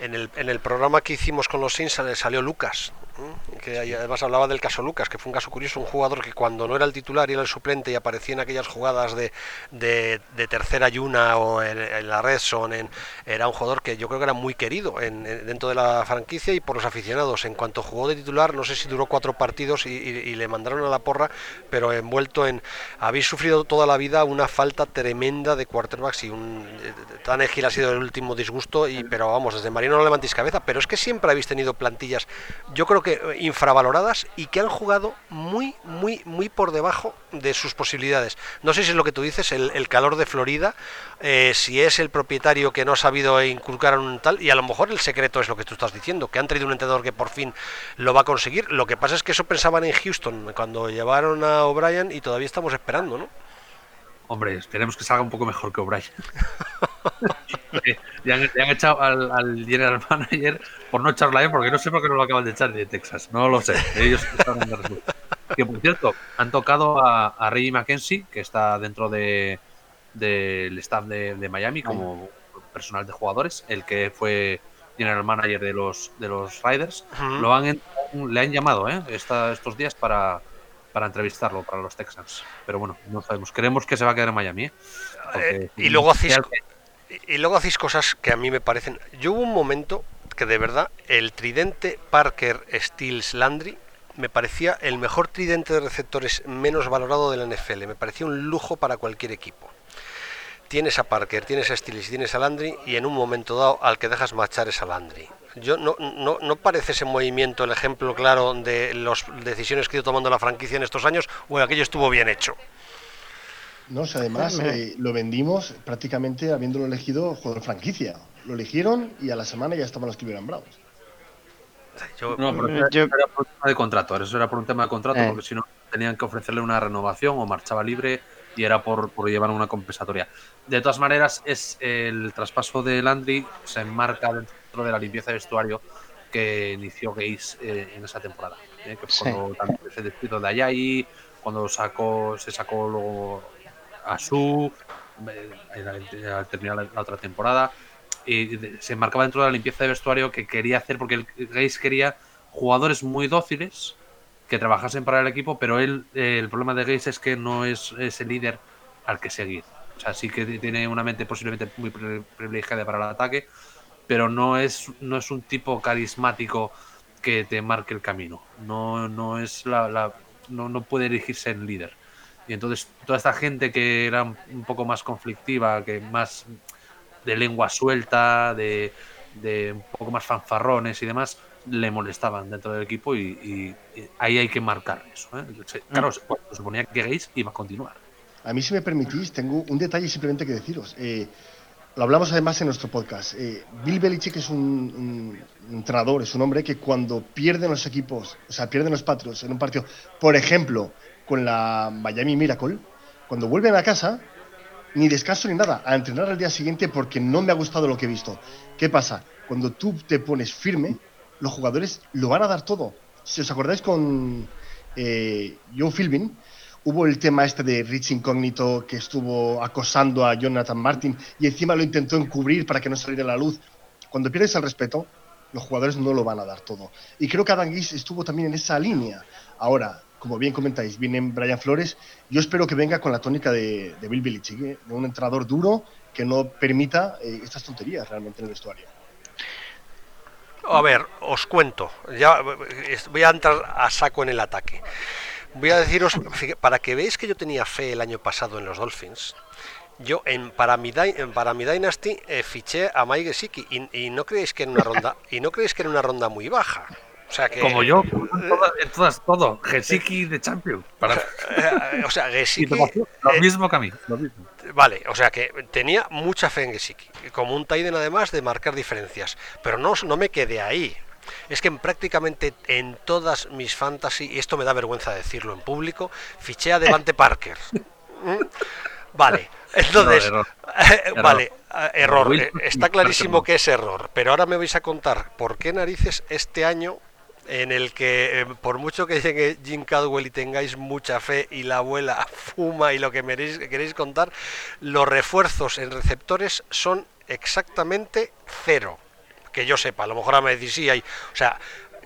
En el, en el programa que hicimos con los sale- salió Lucas, ¿eh? que además hablaba del caso Lucas, que fue un caso curioso, un jugador que cuando no era el titular y era el suplente y aparecía en aquellas jugadas de, de, de tercera yuna o en, en la red zone, en- era un jugador que yo creo que era muy querido en- en- dentro de la franquicia y por los aficionados. En cuanto jugó de titular, no sé si duró cuatro partidos y, y- y le mandaron a la porra, pero envuelto en... Habéis sufrido toda la vida una falta tremenda de quarterbacks y un... Tan ha sido el último disgusto, y, pero vamos, desde Marino no levantéis cabeza, pero es que siempre habéis tenido plantillas, yo creo que eh, infravaloradas y que han jugado muy, muy, muy por debajo de sus posibilidades. No sé si es lo que tú dices, el, el calor de Florida, eh, si es el propietario que no ha sabido inculcar un tal, y a lo mejor el secreto es lo que tú estás diciendo, que han traído un entrenador que por fin lo va a conseguir. Lo que pasa es que eso pensaban en Houston cuando llevaron a O'Brien y todavía estamos esperando, ¿no? Hombre, esperemos que salga un poco mejor que O'Brien. Le, han, le han echado al, al general manager por no echarla él, porque no sé por qué no lo acaban de echar de Texas. No lo sé. Ellos están en el resultado. Que por cierto, han tocado a, a Reggie McKenzie, que está dentro de del staff de, de Miami como personal de jugadores, el que fue general manager de los de los Riders. Lo han, le han llamado ¿eh? Esta- estos días para, para entrevistarlo para los Texans. Pero bueno, no sabemos. Creemos que se va a quedar en Miami. ¿eh? Porque- Eh, y luego Real- y luego hacéis cosas que a mí me parecen. Yo hubo un momento que de verdad el tridente Parker Stills Landry me parecía el mejor tridente de receptores menos valorado de la NFL. Me parecía un lujo para cualquier equipo. Tienes a Parker, tienes a Stills, tienes a Landry y en un momento dado al que dejas marchar es a Landry. Yo no, no, no parece ese movimiento el ejemplo claro de las decisiones que ha ido tomando la franquicia en estos años o aquello estuvo bien hecho. No, o sea, además eh, lo vendimos prácticamente habiéndolo elegido jugador franquicia. Lo eligieron y a la semana ya estaban los Cleveland Browns. Yo- No, pero eso yo- era por un tema de contrato. Eso era por un tema de contrato, Eh. porque si no tenían que ofrecerle una renovación o marchaba libre y era por, por llevar una compensatoria. De todas maneras, es el traspaso de Landry se enmarca dentro de la limpieza de vestuario que inició Gaze eh, en esa temporada. eh, que fue Sí. cuando también se despidió de Ayayi, cuando sacó, se sacó luego a Su eh, al terminar la, otra temporada. Y se enmarcaba dentro de la limpieza de vestuario que quería hacer, porque el Gaze quería jugadores muy dóciles que trabajasen para el equipo, pero él, eh, el problema de Gaze es que no es ese líder al que seguir. O sea, sí que tiene una mente posiblemente muy pri- privilegiada para el ataque, pero no es, no es un tipo carismático que te marque el camino. No, no es la, la- no, no puede elegirse el líder. Y entonces toda esta gente que era un poco más conflictiva, que más de lengua suelta, de, de un poco más fanfarrones y demás, le molestaban dentro del equipo y, ahí hay que marcar eso. ¿eh? Claro, se suponía que Gaze iba a continuar. A mí, si me permitís, tengo un detalle simplemente que deciros. Eh, lo hablamos además en nuestro podcast. Eh, Bill Belichick es un, entrenador, es un hombre que cuando pierden los equipos, o sea, pierden los Patriots en un partido, por ejemplo, con la Miami Miracle, cuando vuelven a casa, ni descanso ni nada, a entrenar al día siguiente porque no me ha gustado lo que he visto. ¿Qué pasa? Cuando tú te pones firme, los jugadores lo van a dar todo. Si os acordáis con eh, Joe Philbin, hubo el tema este de Rich Incógnito que estuvo acosando a Jonathan Martin y encima lo intentó encubrir para que no saliera la luz. Cuando pierdes el respeto, los jugadores no lo van a dar todo. Y creo que Adam estuvo también en esa línea. Ahora, como bien comentáis, viene Brian Flores. Yo espero que venga con la tónica de, Bill Belichick, ¿eh? de un entrenador duro que no permita eh, estas tonterías realmente en el vestuario. A ver, os cuento. Ya voy a entrar a saco en el ataque. Voy a deciros, para que veáis que yo tenía fe el año pasado en los Dolphins, yo en para mi, para mi Dynasty eh, fiché a Mike Gesicki y, no creéis que en una ronda y no creéis que en una ronda muy baja. O sea que, Como yo, en todas, todo. Gesicki de Champion. Para... o sea, Gesicki. Lo mismo que a mí. Vale, o sea que tenía mucha fe en Gesicki. Como un Taiden además de marcar diferencias. Pero no, no me quedé ahí. Es que en prácticamente en todas mis fantasy, y esto me da vergüenza decirlo en público, fiché a Devante Parker. ¿Mm? Vale, entonces, vale, error. Eh, está clarísimo que es error, pero ahora me vais a contar por qué narices este año en el que eh, por mucho que llegue Jim Cadwell y tengáis mucha fe y la abuela fuma y lo que queréis, queréis contar, los refuerzos en receptores son exactamente cero. Que yo sepa, a lo mejor a me decís sí hay, o sea,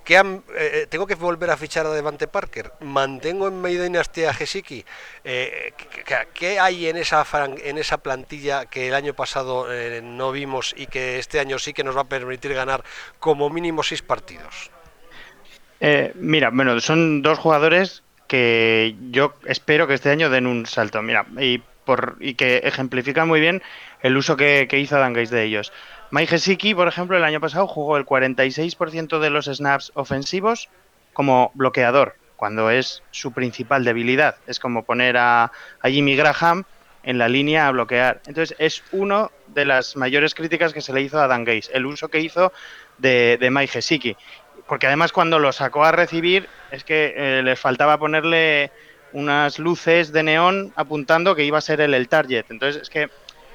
eh, eh, tengo que volver a fichar a Devante Parker, mantengo en mi dinastía a Gesicki, eh, ¿qué hay en esa en esa plantilla que el año pasado no vimos y que este año sí que nos va a permitir ganar como mínimo seis partidos? Mira, bueno, son dos jugadores que yo espero que este año den un salto, mira, y por y que ejemplifican muy bien el uso que, hizo Dan de ellos. Mike Gesicki, por ejemplo, el año pasado jugó el 46% de los snaps ofensivos como bloqueador, cuando es su principal debilidad. Es como poner a, Jimmy Graham en la línea a bloquear. Entonces, es una de las mayores críticas que se le hizo a Dan Gates, el uso que hizo de, de Mike. Porque además, cuando lo sacó a recibir, es que eh, le faltaba ponerle unas luces de neón apuntando que iba a ser él el target. Entonces, es que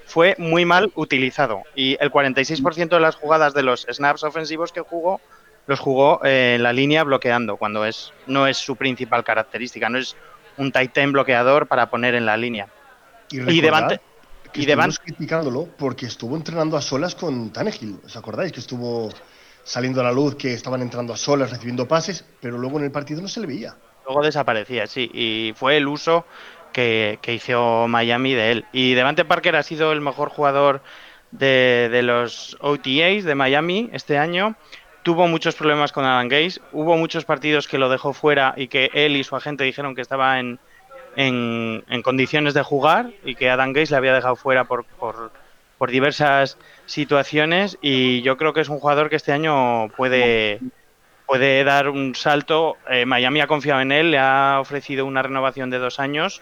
fue muy mal utilizado y el 46% de las jugadas de los snaps ofensivos que jugó los jugó en la línea bloqueando, cuando es no es su principal característica, no es un tight end bloqueador para poner en la línea. Y, y Devante y criticándolo porque estuvo entrenando a solas con Tannehill, ¿os acordáis que estuvo saliendo a la luz que estaban entrando a solas recibiendo pases, pero luego en el partido no se le veía. Luego desaparecía, sí, y fue el uso que, hizo Miami de él. Y Devante Parker ha sido el mejor jugador de, los OTAs de Miami este año. Tuvo muchos problemas con Adam Gaze. Hubo muchos partidos que lo dejó fuera y que él y su agente dijeron que estaba en, en, condiciones de jugar y que Adam Gaze le había dejado fuera por, por, diversas situaciones. Y yo creo que es un jugador que este año puede, puede dar un salto. Eh, Miami ha confiado en él, le ha ofrecido una renovación de dos años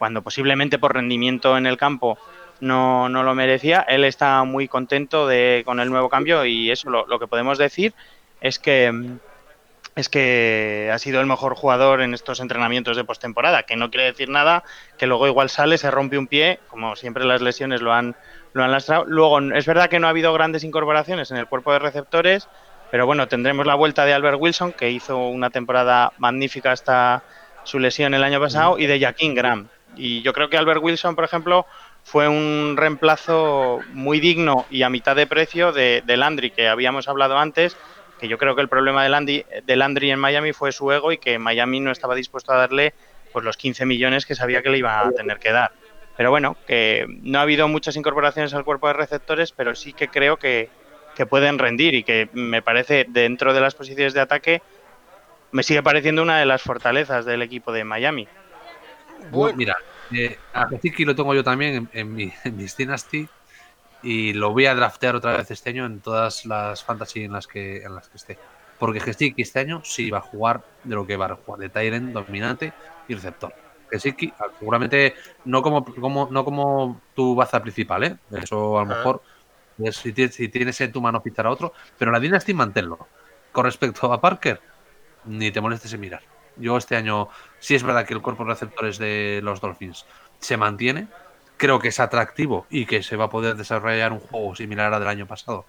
cuando posiblemente por rendimiento en el campo no, no lo merecía. Él está muy contento de, con el nuevo cambio y eso lo, que podemos decir es que es que ha sido el mejor jugador en estos entrenamientos de postemporada, que no quiere decir nada, que luego igual sale, se rompe un pie, como siempre las lesiones lo han, lo han lastrado. Luego, es verdad que no ha habido grandes incorporaciones en el cuerpo de receptores, pero bueno, tendremos la vuelta de Albert Wilson, que hizo una temporada magnífica hasta su lesión el año pasado, y de Jaquín Graham, y yo creo que Albert Wilson, por ejemplo, fue un reemplazo muy digno y a mitad de precio de, Landry, que habíamos hablado antes, que yo creo que el problema de Landry, de Landry en Miami fue su ego y que Miami no estaba dispuesto a darle pues, los 15 millones que sabía que le iba a tener que dar. Pero bueno, que no ha habido muchas incorporaciones al cuerpo de receptores, pero sí que creo que, que pueden rendir y que me parece dentro de las posiciones de ataque me sigue pareciendo una de las fortalezas del equipo de Miami. Bueno. Mira, eh, a Kiki lo tengo yo también en, mi, mis Dynasty y lo voy a draftear otra vez este año en todas las fantasy en las que, en las que esté. porque Gesicki este año sí va a jugar de lo que va a jugar de Tyrant dominante y receptor. Gesicki ah, seguramente no como, como, no como tu baza principal, ¿eh? Eso a lo mejor si tienes, si tienes en tu mano fichar a otro, pero la Dynasty manténlo. Con respecto a Parker, ni te molestes en mirar. Yo este año, sí es verdad que el cuerpo de receptores de los Dolphins se mantiene, creo que es atractivo y que se va a poder desarrollar un juego similar al del año pasado,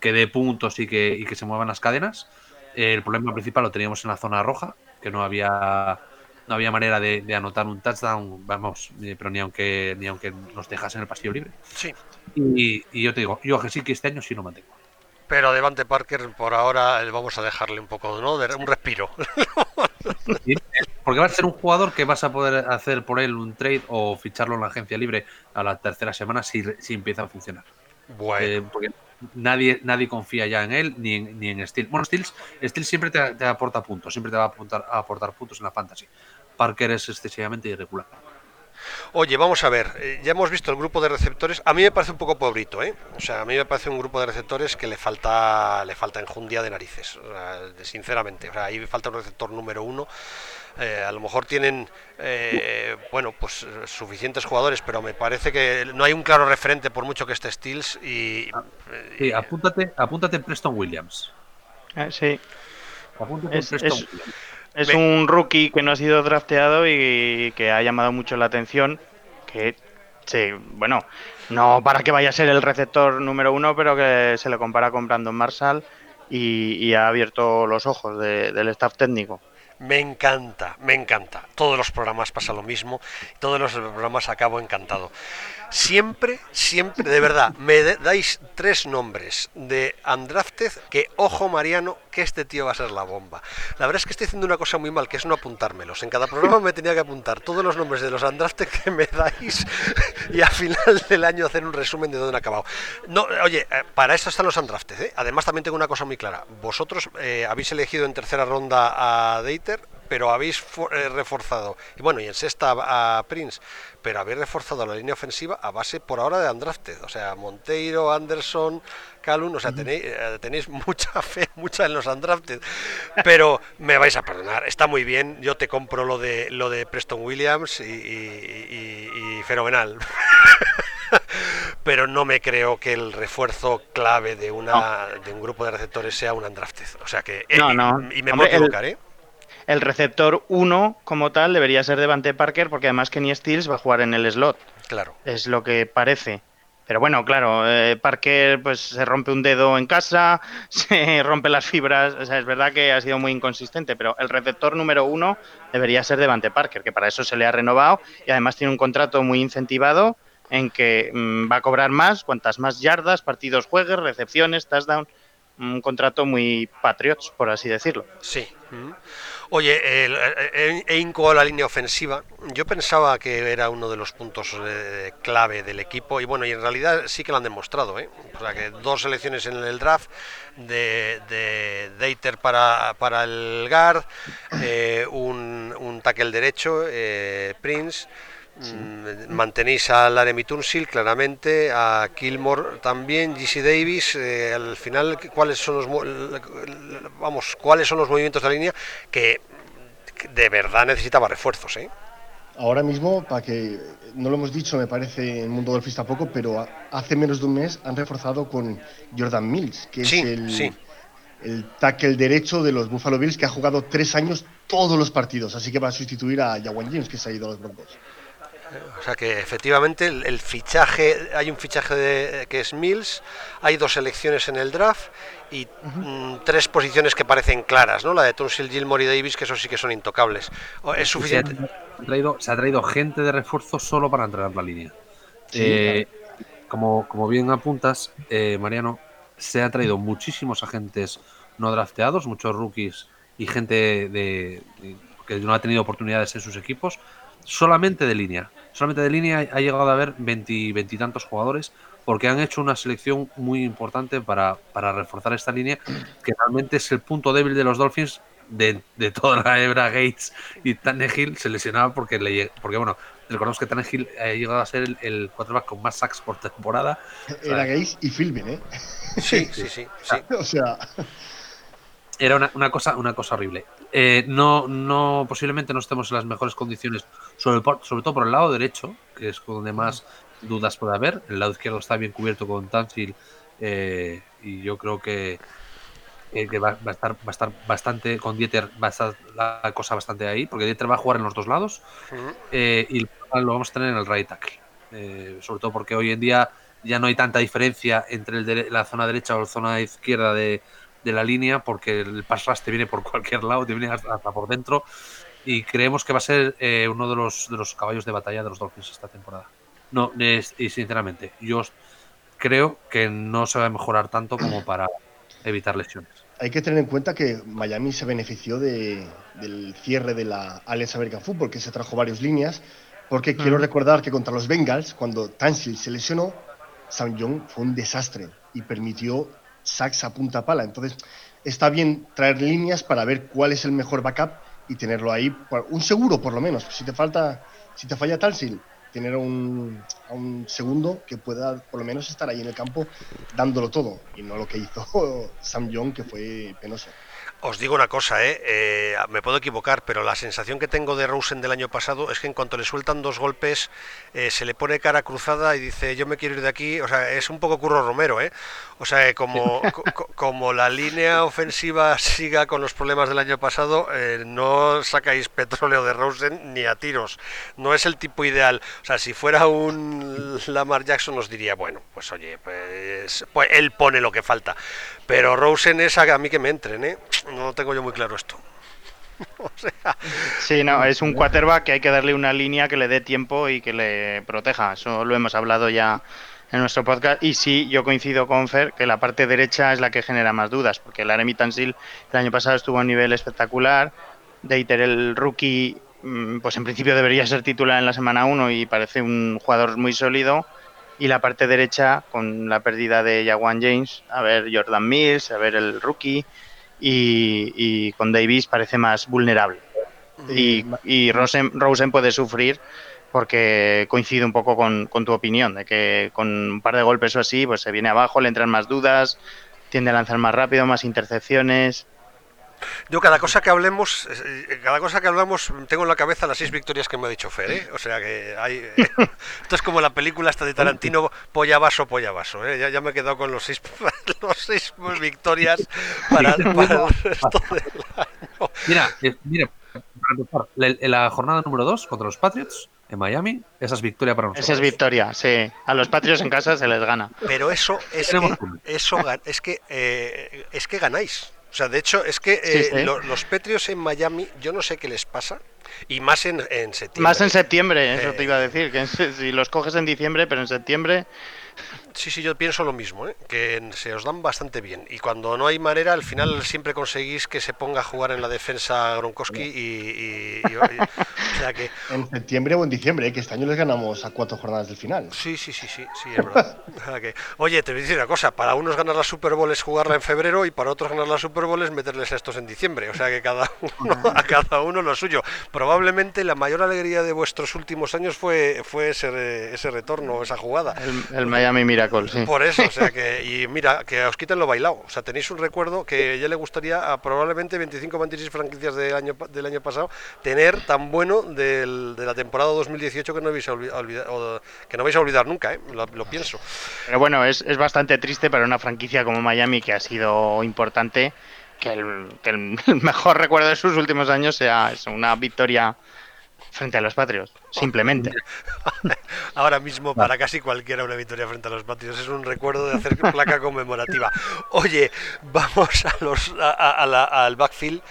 que dé puntos y que, y que se muevan las cadenas. El problema principal lo teníamos en la zona roja, que no había no había manera de, anotar un touchdown, vamos, pero ni aunque ni aunque nos dejasen el pasillo libre. Sí. Y, yo te digo, yo que sí que este año sí lo mantengo. Pero Devante Parker, por ahora, eh, vamos a dejarle un poco, ¿no? De, un respiro. Porque va a ser un jugador que vas a poder hacer por él un trade o ficharlo en la agencia libre a la tercera semana si, si empieza a funcionar. Bueno. Eh, porque nadie, nadie confía ya en él ni en, ni en Steel. Bueno, Steel, siempre te, aporta puntos, siempre te va a aportar, a aportar puntos en la fantasy. Parker es excesivamente irregular. Oye, vamos a ver, eh, ya hemos visto el grupo de receptores. A mí me parece un poco pobrito, ¿eh? O sea, a mí me parece un grupo de receptores que le falta, le falta enjundia de narices, sinceramente. O sea, ahí falta un receptor número uno. Eh, a lo mejor tienen, eh, bueno, pues suficientes jugadores, pero me parece que no hay un claro referente por mucho que esté Steels y... Ah, sí, apúntate, apúntate Preston Williams. sí. Apúntate es, Preston Williams. Es un rookie que no ha sido drafteado y que ha llamado mucho la atención. Que, sí, bueno, no para que vaya a ser el receptor número uno, pero que se le compara con Brandon Marshall y, ha abierto los ojos del staff técnico. Me encanta, me encanta. Todos los programas pasa lo mismo, todos los programas acabo encantado. Siempre, siempre, de verdad, me dais tres nombres de Undrafted que, ojo Mariano, que este tío va a ser la bomba. La verdad es que estoy haciendo una cosa muy mal, que es no apuntármelos. En cada programa me tenía que apuntar todos los nombres de los Undrafted que me dais y al final del año hacer un resumen de dónde han acabado. No, oye, eh, para eso están los Undrafted. ¿eh? Además, también tengo una cosa muy clara. Vosotros eh, habéis elegido en tercera ronda a Deiter, pero habéis eh, reforzado, y bueno, y en sexta a Prince, pero habéis reforzado la línea ofensiva a base por ahora de Andrafted, o sea, Monteiro, Anderson, Calum, o sea, tenéis, eh, tenéis mucha fe, mucha en los Andrafted, pero me vais a perdonar, está muy bien, yo te compro lo de lo de Preston Williams y, fenomenal. pero no me creo que el refuerzo clave de una de un grupo de receptores sea un undrafted. O sea que no, no. y me voy a equivocar, ¿eh? El receptor 1 como tal debería ser Devante Parker porque además Kenny Stills va a jugar en el slot. Claro. Es lo que parece. Pero bueno, claro, eh, Parker pues se rompe un dedo en casa, se rompe las fibras, o sea, es verdad que ha sido muy inconsistente, pero el receptor número uno debería ser Devante Parker, que para eso se le ha renovado y además tiene un contrato muy incentivado en que mm, va a cobrar más, cuantas más yardas, partidos juegues, recepciones, touchdown, un contrato muy Patriots, por así decirlo. Sí. Oye, he incoado la línea ofensiva. Yo pensaba que era uno de los puntos eh, clave del equipo y bueno, y en realidad sí que lo han demostrado. ¿eh? O sea, que dos selecciones en el draft de, de Deiter para, para el guard, eh, un, un tackle derecho, Prince. Mm, mantenéis a Laremy Tunsil claramente, a Kilmore también, GC Davis. Eh, al final, ¿cuáles son los vamos, cuáles son los movimientos de la línea que, de verdad necesitaba refuerzos? ¿eh? Ahora mismo, para que no lo hemos dicho, me parece en Mundo Golfista poco, pero hace menos de un mes han reforzado con Jordan Mills, que es el, el tackle derecho de los Buffalo Bills, que ha jugado tres años todos los partidos, así que va a sustituir a Jawan James, que se ha ido a los Broncos. O sea que efectivamente el, fichaje, hay un fichaje de, que es Mills, hay dos selecciones en el draft y mm, tres posiciones que parecen claras, ¿no? La de Tunsil, Gilmore y Davis, que eso sí que son intocables. Es suficiente. Se ha, traído, se ha traído gente de refuerzo solo para entrenar la línea. Eh, como, como bien apuntas, eh, Mariano, se ha traído muchísimos agentes no drafteados, muchos rookies y gente de que no ha tenido oportunidades en sus equipos solamente de línea. Solamente de línea ha llegado a haber veintitantos jugadores porque han hecho una selección muy importante para, para, reforzar esta línea, que realmente es el punto débil de los Dolphins de, toda la hebra Gates y Tannehill se lesionaba porque, le, porque bueno, recordemos que Tannehill ha llegado a ser el, el quarterback con más sacks por temporada. Era Gates y Philbin, ¿eh? Sí, sí, sí. o sea... era una, cosa, una cosa horrible. Eh, no, no, posiblemente no estemos en las mejores condiciones, sobre, sobre todo por el lado derecho, que es donde más dudas puede haber. El lado izquierdo está bien cubierto con Tansil eh, y yo creo que, que va, a estar, va a estar bastante con Dieter, va a estar la cosa bastante ahí, porque Dieter va a jugar en los dos lados eh, y lo vamos a tener en el right tackle. sobre todo porque hoy en día ya no hay tanta diferencia entre el la zona derecha o la zona izquierda de, de la línea porque el pass rush te viene por cualquier lado, te viene hasta, por dentro y creemos que va a ser eh, uno de los, de los caballos de batalla de los Dolphins esta temporada. No, y sinceramente, yo creo que no se va a mejorar tanto como para evitar lesiones. Hay que tener en cuenta que Miami se benefició de, del cierre de la Alliance American Football, que se trajo varias líneas, porque quiero recordar que contra los Bengals, cuando Tansil se lesionó, Sam Young fue un desastre y permitió sacks a punta pala. Entonces, está bien traer líneas para ver cuál es el mejor backup y tenerlo ahí, un seguro por lo menos. Si te falta, si te falla Talsil, tener un, a un segundo que pueda por lo menos estar ahí en el campo dándolo todo y no lo que hizo Sam Young, que fue penoso. Os digo una cosa, ¿eh? ¿eh? me puedo equivocar, pero la sensación que tengo de Rosen del año pasado es que en cuanto le sueltan dos golpes eh, se le pone cara cruzada y dice yo me quiero ir de aquí. O sea, es un poco Curro Romero, ¿eh? O sea, como, como la línea ofensiva siga con los problemas del año pasado, eh, no sacáis petróleo de Rosen ni a tiros. No es el tipo ideal. O sea, si fuera un Lamar Jackson os diría, bueno, pues oye, pues, pues él pone lo que falta. Pero Rosen es a mí que me entren, ¿eh? No tengo yo muy claro esto. Sí, no, es un quarterback que hay que darle una línea que le dé tiempo y que le proteja. Eso lo hemos hablado ya en nuestro podcast. Y sí, yo coincido con Fer que la parte derecha es la que genera más dudas, porque el Aremi Tansil el año pasado estuvo a un nivel espectacular. Deiter, el rookie, mm, pues en principio debería ser titular en la semana 1 y parece un jugador muy sólido y la parte derecha con la pérdida de Jawan James, a ver Jordan Mills, a ver el rookie y, con Davis parece más vulnerable. Y, y Rosen, Rosen, puede sufrir porque coincide un poco con, con, tu opinión, de que con un par de golpes o así, pues se viene abajo, le entran más dudas, tiende a lanzar más rápido, más intercepciones. Yo cada cosa que hablemos, eh, cada cosa que hablamos, tengo en la cabeza las seis victorias que me ha dicho Fer, ¿eh? O sea que hay... esto es como la película esta de Tarantino, polla vaso, polla vaso, ¿eh? ya, me he quedado con los seis, los seis victorias para, el resto del año. Mira, mira, en la jornada número dos contra los Patriots, en Miami, esa es victoria para nosotros. Esa es victoria, sí. A los Patriots en casa se les gana. Pero eso es que, eso es que, es que ganáis. O sea, de hecho, es que eh, los Petrios en Miami, yo no sé qué les pasa, y más en, en septiembre. Más en septiembre, eso te iba a decir, que si los coges en diciembre, pero en septiembre Sí, sí, yo pienso lo mismo, ¿eh? que se os dan bastante bien. Y cuando no hay manera, al final siempre conseguís que se ponga a jugar en la defensa Gronkowski y, o sea que... En septiembre o en diciembre, ¿eh? que este año les ganamos a cuatro jornadas del final. Sí, sí, sí, sí, sí, es verdad. oye, te voy a decir una cosa, para unos ganar la Super Bowl es jugarla en febrero y para otros ganar la Super Bowl es meterles estos en diciembre. O sea que cada uno, a cada uno lo suyo. Probablemente la mayor alegría de vuestros últimos años fue, fue ese, ese retorno, esa jugada. El, el Miami mira por eso, o sea que, y mira, que os quiten lo bailado. O sea, tenéis un recuerdo que ya le gustaría a probablemente 25 26 franquicias del año, del año pasado tener tan bueno del, de la temporada 2018 que no vais a olvidar, que no vais a olvidar nunca, ¿eh? lo, pienso. Pero bueno, es, es bastante triste para una franquicia como Miami que ha sido importante que el, que el mejor recuerdo de sus últimos años sea una victoria frente a los Patriots, simplemente. Ahora mismo para casi cualquiera una victoria frente a los Patriots es un recuerdo de hacer placa conmemorativa. Oye, vamos a los al backfield.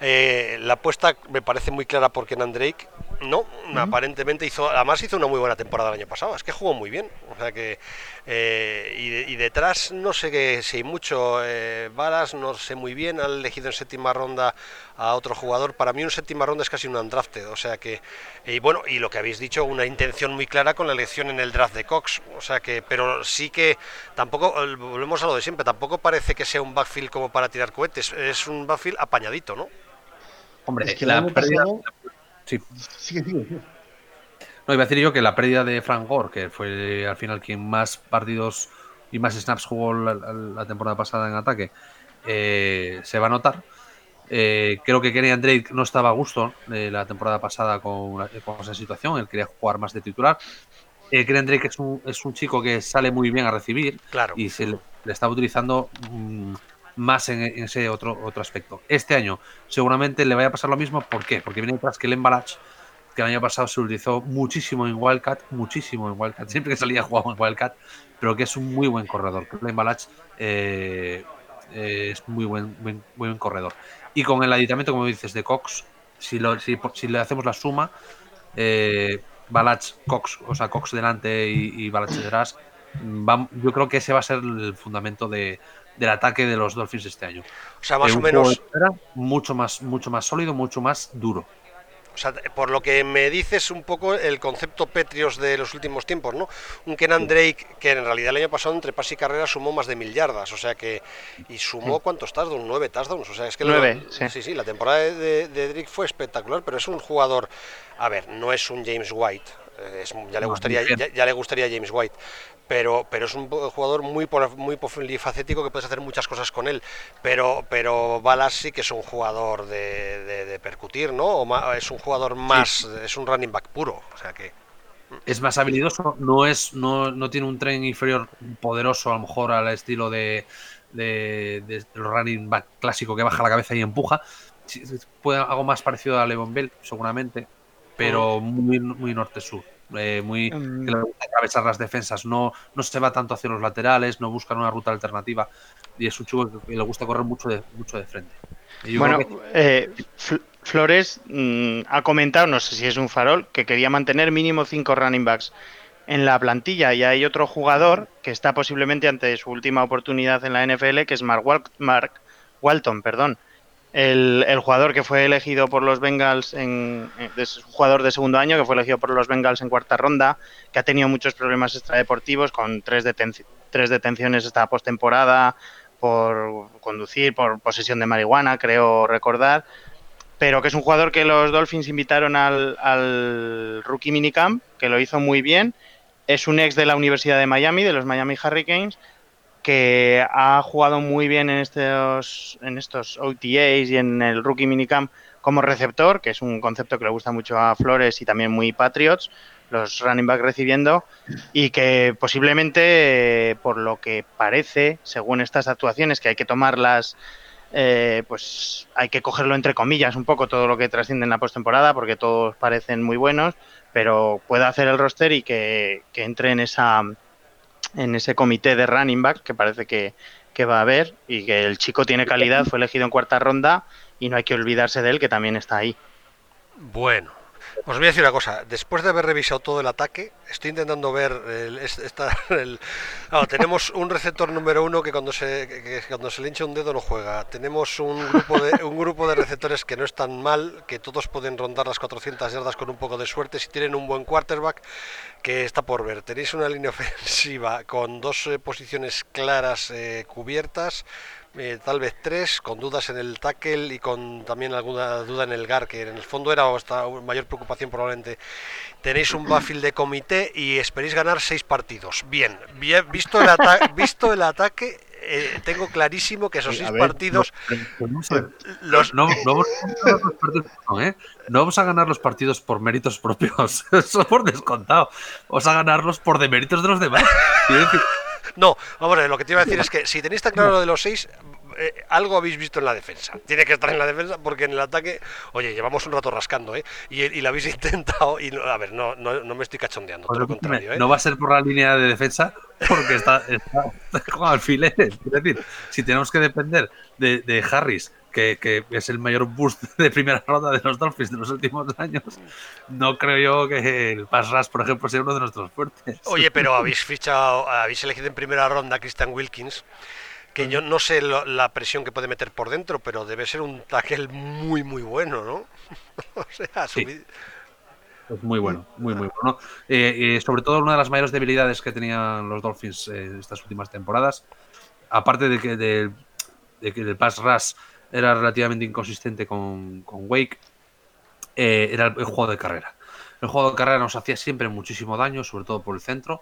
Eh, la apuesta me parece muy clara por Kenan Drake. No, aparentemente hizo, además hizo una muy buena temporada el año pasado. Es que jugó muy bien. O sea que eh, y, detrás no sé si hay mucho. Eh, Varas no sé muy bien. Ha elegido en séptima ronda a otro jugador. Para mí un séptima ronda es casi un undrafted. O sea que y bueno y lo que habéis dicho una intención muy clara con la elección en el draft de Cox. O sea que pero sí que tampoco volvemos a lo de siempre. Tampoco parece que sea un backfield como para tirar cohetes. Es un backfield apañadito, ¿no? Hombre, es que la pérdida... Sí. No, iba a decir yo que la pérdida de Frank Gore, que fue al final quien más partidos y más snaps jugó la, temporada pasada en ataque, eh, se va a notar. Eh, creo que Kenny Drake no estaba a gusto eh, la temporada pasada con, esa situación. Él quería jugar más de titular. Eh, Kenny Drake es un, es un, chico que sale muy bien a recibir claro. y se le, estaba utilizando mm, más en, ese otro, otro aspecto. Este año seguramente le vaya a pasar lo mismo. ¿Por qué? Porque viene detrás que el Embalach, que el año pasado se utilizó muchísimo en Wildcat, muchísimo en Wildcat, siempre que salía jugaba en Wildcat, pero que es un muy buen corredor. Que Embalach eh, es muy buen, buen, buen corredor. Y con el aditamento, como dices, de Cox, si, lo, si, si le hacemos la suma, eh, Balach, Cox, o sea, Cox delante y, y Balach detrás, yo creo que ese va a ser el fundamento de, del ataque de los Dolphins este año. O sea, más o menos. Mucho más, mucho más sólido, mucho más duro. O sea, por lo que me dices un poco el concepto Petrios de los últimos tiempos, ¿no? Un Kenan Drake que en realidad el año pasado entre pase y carrera sumó más de mil yardas, o sea que y sumó cuántos touchdowns, nueve touchdowns, o sea es que nueve, sí. sí. sí, la temporada de, de Drake fue espectacular, pero es un jugador, a ver, no es un James White, eh, ya, le gustaría, ya, le gustaría James White, pero, pero es un jugador muy, muy polifacético que puedes hacer muchas cosas con él. Pero, pero Balas sí que es un jugador de, percutir, ¿no? O es un jugador más, es un running back puro. O sea que. Es más habilidoso, no, es, no, no tiene un tren inferior poderoso, a lo mejor al estilo de, de, running back clásico que baja la cabeza y empuja. Puede algo más parecido a Levon Bell, seguramente, pero muy, muy norte-sur. Eh, muy mm. que le gusta atravesar las defensas, no, no se va tanto hacia los laterales, no busca una ruta alternativa y es un chico que le gusta correr mucho de, mucho de frente. bueno, eh, Flores mm, ha comentado, no sé si es un farol, que quería mantener mínimo cinco running backs en la plantilla y hay otro jugador que está posiblemente ante su última oportunidad en la NFL, que es Mark, Mark Walton, perdón el, jugador que fue elegido por los Bengals, en, es un jugador de segundo año que fue elegido por los Bengals en cuarta ronda, que ha tenido muchos problemas extradeportivos con tres, tres detenciones esta postemporada por conducir, por posesión de marihuana, creo recordar, pero que es un jugador que los Dolphins invitaron al, al rookie minicamp, que lo hizo muy bien. Es un ex de la Universidad de Miami, de los Miami Hurricanes, que ha jugado muy bien en estos, en estos OTAs y en el Rookie Minicamp como receptor, que es un concepto que le gusta mucho a Flores y también muy Patriots, los running back recibiendo, y que posiblemente, por lo que parece, según estas actuaciones, que hay que tomarlas, eh, pues hay que cogerlo entre comillas un poco todo lo que trasciende en la postemporada, porque todos parecen muy buenos, pero pueda hacer el roster y que, que entre en esa en ese comité de running back que parece que, que va a haber y que el chico tiene calidad, fue elegido en cuarta ronda y no hay que olvidarse de él que también está ahí. Bueno, os voy a decir una cosa, después de haber revisado todo el ataque, estoy intentando ver el, esta, el, tenemos un receptor número uno que cuando se cuando se le hincha un dedo no juega. Tenemos un grupo de un grupo de receptores que no están mal, que todos pueden rondar las 400 yardas con un poco de suerte si tienen un buen quarterback que está por ver. Tenéis una línea ofensiva con dos eh, posiciones claras eh, cubiertas eh, tal vez tres, con dudas en el tackle y con también alguna duda en el GAR, que en el fondo era vuestra mayor preocupación probablemente. Tenéis un backfield de comité y esperéis ganar seis partidos. Bien, bien visto, el visto el ataque, eh, tengo clarísimo que esos seis partidos. No, vamos a ganar los partidos por méritos propios, eso por descontado. Vamos a ganarlos por deméritos de los demás. No, vamos a ver, lo que te iba a decir es que si tenéis tan claro lo de los seis, eh, algo habéis visto en la defensa. Tiene que estar en la defensa porque en el ataque, oye, llevamos un rato rascando, ¿eh? Y, lo habéis intentado y, a ver, no, no, no me estoy cachondeando, todo lo contrario, ¿eh? No va a ser por la línea de defensa porque está, está, con alfileres. Es decir, si tenemos que depender de, de Harris que, es el mayor boost de primera ronda de los Dolphins de los últimos años, no creo yo que el pass rush, por ejemplo, sea uno de nuestros fuertes. Oye, pero habéis fichado, habéis elegido en primera ronda a Christian Wilkins, que yo no sé la presión que puede meter por dentro, pero debe ser un tackle muy, muy bueno, ¿no? o sea, Es muy bueno, muy, muy bueno. Eh, eh, sobre todo, una de las mayores debilidades que tenían los Dolphins en estas últimas temporadas, aparte de que, de, de que el pass rush era relativamente inconsistente con, Wake, eh, era el, juego de carrera. El juego de carrera nos hacía siempre muchísimo daño, sobre todo por el centro,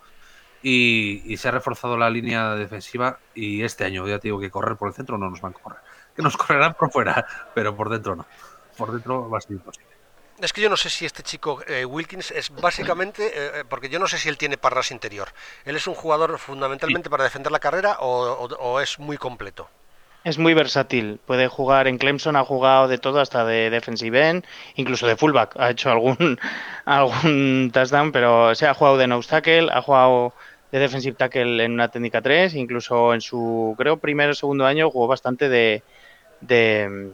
y, se ha reforzado la línea defensiva y este año ya te digo que correr por el centro no nos van a correr. que nos correrán por fuera, pero por dentro no. Por dentro va a ser imposible. Es que yo no sé si este chico eh, Wilkins es básicamente, eh, eh, porque yo no sé si él tiene parras interior. ¿Él es un jugador fundamentalmente para defender la carrera o, es muy completo? Es muy versátil. Puede jugar en Clemson, ha jugado de todo, hasta de defensive end, incluso de fullback. Ha hecho algún, algún touchdown, pero se ha jugado de nose tackle, ha jugado de defensive tackle en una técnica 3, incluso en su, creo, primer o segundo año jugó bastante de, de,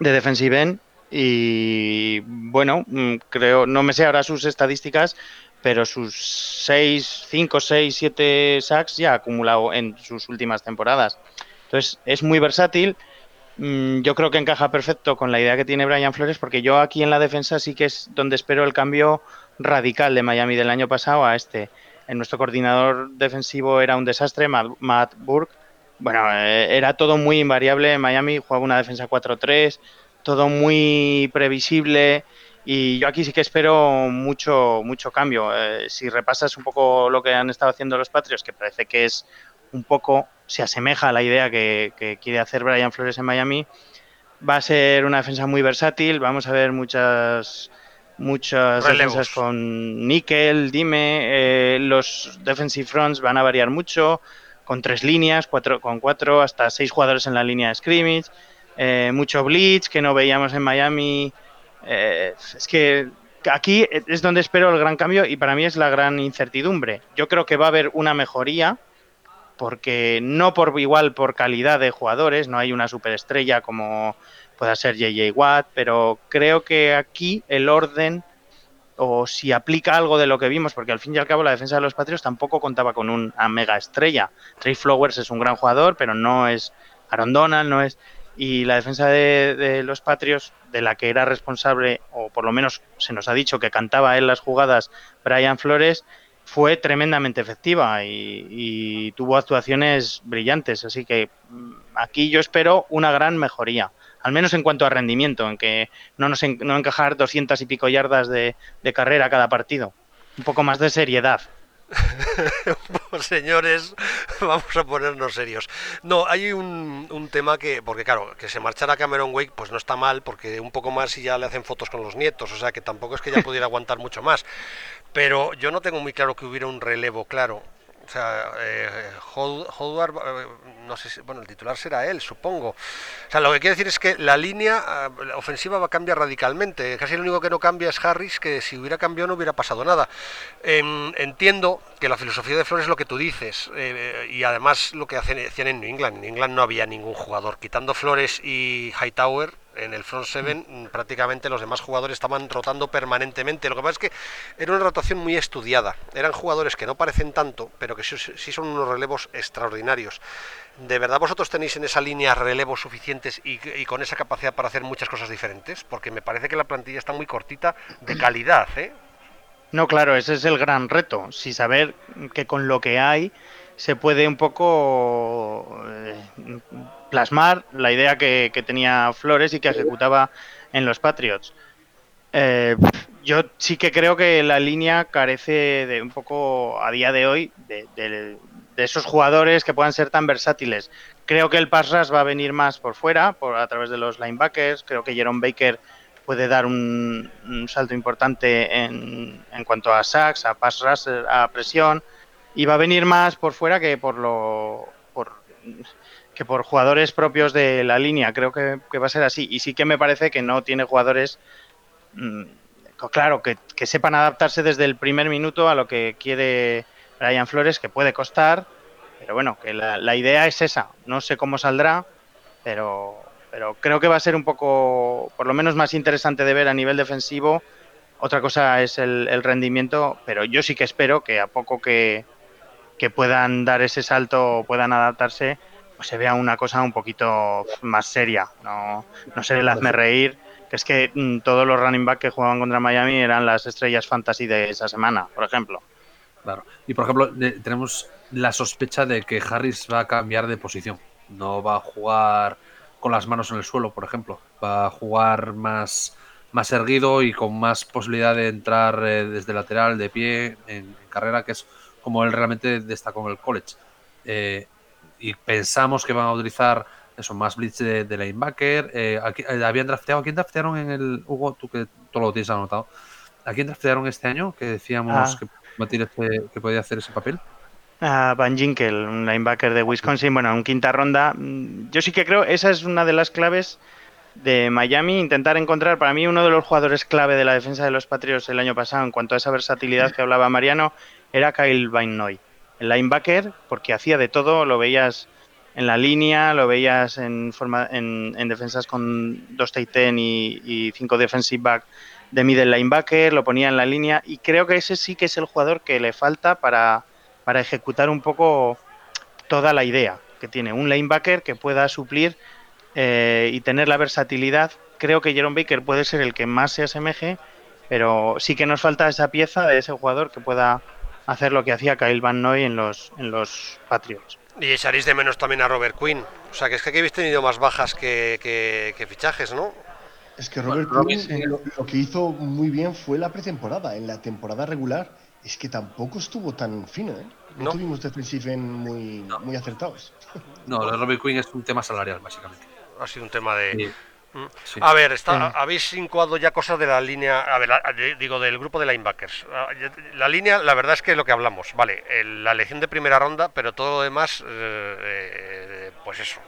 de defensive end y bueno, mm, creo, no me sé ahora sus estadísticas, pero sus 6, 5, 6, 7 sacks ya ha acumulado en sus últimas temporadas. Entonces, es muy versátil. Mm, yo creo que encaja perfecto con la idea que tiene Brian Flores, porque yo aquí en la defensa sí que es donde espero el cambio radical de Miami del año pasado a este. En nuestro coordinador defensivo era un desastre, Matt Burke. Bueno, eh, era todo muy invariable. En Miami jugaba una defensa 4-3, todo muy previsible y yo aquí sí que espero mucho mucho cambio. Eh, si repasas un poco lo que han estado haciendo los Patriots, que parece que es un poco, se asemeja a la idea que, quiere hacer Brian Flores en Miami, va a ser una defensa muy versátil, vamos a ver muchas muchas defensas con níquel, dime, eh, los defensive fronts van a variar mucho, con tres líneas, cuatro, con cuatro hasta seis jugadores en la línea de scrimmage eh, mucho blitz que no veíamos en Miami. Eh, es que aquí es donde espero el gran cambio y para mí es la gran incertidumbre. Yo creo que va a haber una mejoría porque no por igual por calidad de jugadores, no hay una superestrella como pueda ser JJ Watt, pero creo que aquí el orden o si aplica algo de lo que vimos, porque al fin y al cabo la defensa de los Patriots tampoco contaba con una mega estrella. Trey Flowers es un gran jugador, pero no es Aaron Donald, no es y la defensa de, los Patriots, de la que era responsable, o por lo menos se nos ha dicho que cantaba en las jugadas Brian Flores, fue tremendamente efectiva y, tuvo actuaciones brillantes. Así que mm, aquí yo espero una gran mejoría, al menos en cuanto a rendimiento, en que no nos no encajar 200 y pico yardas de carrera cada partido. Un poco más de seriedad. señores, vamos a ponernos serios. No, hay un, un, tema que, porque claro, que se marchara Cameron Wake, pues no está mal, porque un poco más y ya le hacen fotos con los nietos, o sea que tampoco es que ya pudiera aguantar mucho más. Pero yo no tengo muy claro que hubiera un relevo claro. O sea, eh, Howard, eh, no sé si, bueno, el titular será él, supongo. O sea, lo que quiero decir es que la línea eh, ofensiva va a cambiar radicalmente. Casi lo único que no cambia es Harris, que si hubiera cambiado no hubiera pasado nada. Em, entiendo que la filosofía de Flores es lo que tú dices, eh, y además lo que hacían en New England. En New England no había ningún jugador. Quitando Flores y Hightower, en el front seven mm, prácticamente los demás jugadores estaban rotando permanentemente. Lo que pasa es que era una rotación muy estudiada. Eran jugadores que no parecen tanto, pero que sí, son unos relevos extraordinarios. ¿De verdad vosotros tenéis en esa línea relevos suficientes y, con esa capacidad para hacer muchas cosas diferentes? Porque me parece que la plantilla está muy cortita de calidad, ¿eh? No, claro, ese es el gran reto. Si saber que con lo que hay se puede un poco eh, plasmar la idea que, tenía Flores y que ejecutaba en los Patriots. Eh, yo sí que creo que la línea carece de un poco a día de hoy de, esos jugadores que puedan ser tan versátiles. Creo que el pass rush va a venir más por fuera, por, a través de los linebackers. Creo que Jerome Baker puede dar un, salto importante en, en, cuanto a sacks, a pass rush, a presión. Y va a venir más por fuera que por lo por que por jugadores propios de la línea. Creo que, va a ser así. Y sí que me parece que no tiene jugadores, mm, claro, que, sepan adaptarse desde el primer minuto a lo que quiere Brian Flores, que puede costar. Pero bueno, que la, idea es esa. No sé cómo saldrá, pero, pero creo que va a ser un poco, por lo menos más interesante de ver a nivel defensivo. Otra cosa es el, el rendimiento, pero yo sí que espero que a poco que, que puedan dar ese salto, puedan adaptarse, se vea una cosa un poquito más seria. No, no se el hazme reír, que es que mm, todos los running back que jugaban contra Miami eran las estrellas fantasy de esa semana, por ejemplo. Claro. Y por ejemplo, tenemos la sospecha de que Harris va a cambiar de posición. No va a jugar con las manos en el suelo, por ejemplo. Va a jugar más, más erguido y con más posibilidad de entrar eh, desde lateral, de pie, en, carrera, que es como él realmente destacó en el college. Eh, y pensamos que van a utilizar eso, más blitz de, de linebacker. Eh, aquí, eh, habían drafteado, ¿a quién draftearon en el Hugo? Tú que todo lo tienes anotado. ¿A quién draftearon este año? Que decíamos Ah. que, Matías, que, podía hacer ese papel. A Van Ginkel, un linebacker de Wisconsin, bueno, en quinta ronda. Mm, Yo sí que creo, esa es una de las claves de Miami, intentar encontrar para mí uno de los jugadores clave de la defensa de los Patriots el año pasado en cuanto a esa versatilidad que hablaba Mariano, era Kyle Van Noy. El linebacker, porque hacía de todo, lo veías en la línea, lo veías en, forma, en, en defensas con dos tight end y, y cinco defensive back de middle linebacker, lo ponía en la línea y creo que ese sí que es el jugador que le falta para, para ejecutar un poco toda la idea que tiene. Un linebacker que pueda suplir eh, y tener la versatilidad. Creo que Jerome Baker puede ser el que más se asemeje, pero sí que nos falta esa pieza de ese jugador que pueda hacer lo que hacía Kyle Van Noy en los, en los Patriots. Y echaréis de menos también a Robert Quinn. O sea, que es que aquí habéis tenido más bajas que, que- que fichajes, ¿no? Es que Robert Bueno, Quinn, Robin, sí. lo, lo que hizo muy bien fue la pretemporada. En la temporada regular es que tampoco estuvo tan fino, ¿eh? No, No. tuvimos defensive end muy, muy acertados. No, lo de Robert Quinn es un tema salarial, básicamente. Ha sido un tema de... Sí. Mm. Sí. A ver, está, Eh. habéis incoado ya cosas de la línea, a ver, la- de- digo, del grupo de linebackers. Ah, La línea, la verdad es que es lo que hablamos, vale, el- la elección de primera ronda, pero todo lo demás, eh, eh, pues eso.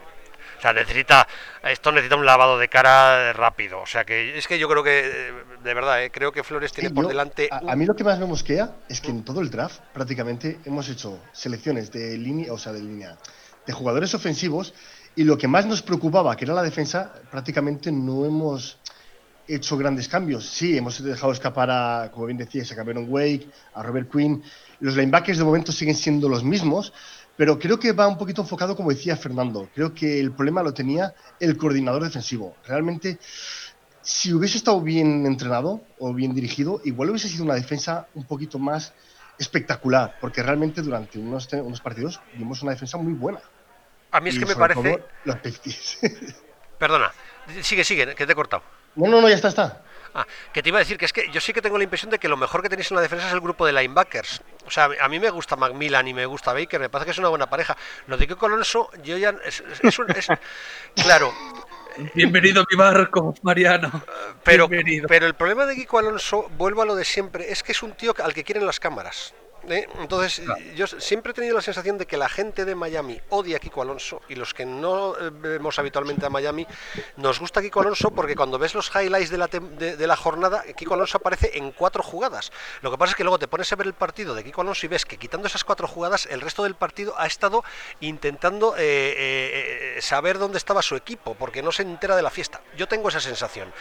O sea, necesita, esto necesita un lavado de cara rápido. O sea, que es que yo creo que, eh, de verdad, eh, creo que Flores tiene Sí, por yo- delante... a, un- a mí lo que más me mosquea es que en todo el draft prácticamente hemos hecho selecciones de línea, o sea, de línea, de jugadores ofensivos y lo que más nos preocupaba, que era la defensa, prácticamente no hemos hecho grandes cambios. Sí, hemos dejado escapar a, como bien decías, a Cameron Wake, a Robert Quinn. Los linebackers de momento siguen siendo los mismos, pero creo que va un poquito enfocado, como decía Fernando. Creo que el problema lo tenía el coordinador defensivo. Realmente si hubiese estado bien entrenado o bien dirigido, igual hubiese sido una defensa un poquito más espectacular, porque realmente durante unos, unos partidos vimos una defensa muy buena. A mí es Y que me parece... Perdona, sigue, sigue, que te he cortado. no, no, no, ya está, está. Ah, que te iba a decir que es que yo sí que tengo la impresión de que lo mejor que tenéis en la defensa es el grupo de linebackers. O sea, a mí me gusta Macmillan y me gusta Baker, me parece que es una buena pareja. Lo de Kiko Alonso, yo ya. Es, es- es un- es- claro, Bienvenido a mi barco, Mariano. pero, Bienvenido. pero el problema de Kiko Alonso, vuelvo a lo de siempre, es que es un tío al que quieren las cámaras. ¿Eh? Entonces, Claro. yo siempre he tenido la sensación de que la gente de Miami odia a Kiko Alonso y los que no eh, vemos habitualmente a Miami nos gusta Kiko Alonso porque cuando ves los highlights de la, de, de la jornada, Kiko Alonso aparece en cuatro jugadas. Lo que pasa es que luego te pones a ver el partido de Kiko Alonso y ves que quitando esas cuatro jugadas, el resto del partido ha estado intentando eh, eh, eh, saber dónde estaba su equipo porque no se entera de la fiesta. Yo tengo esa sensación.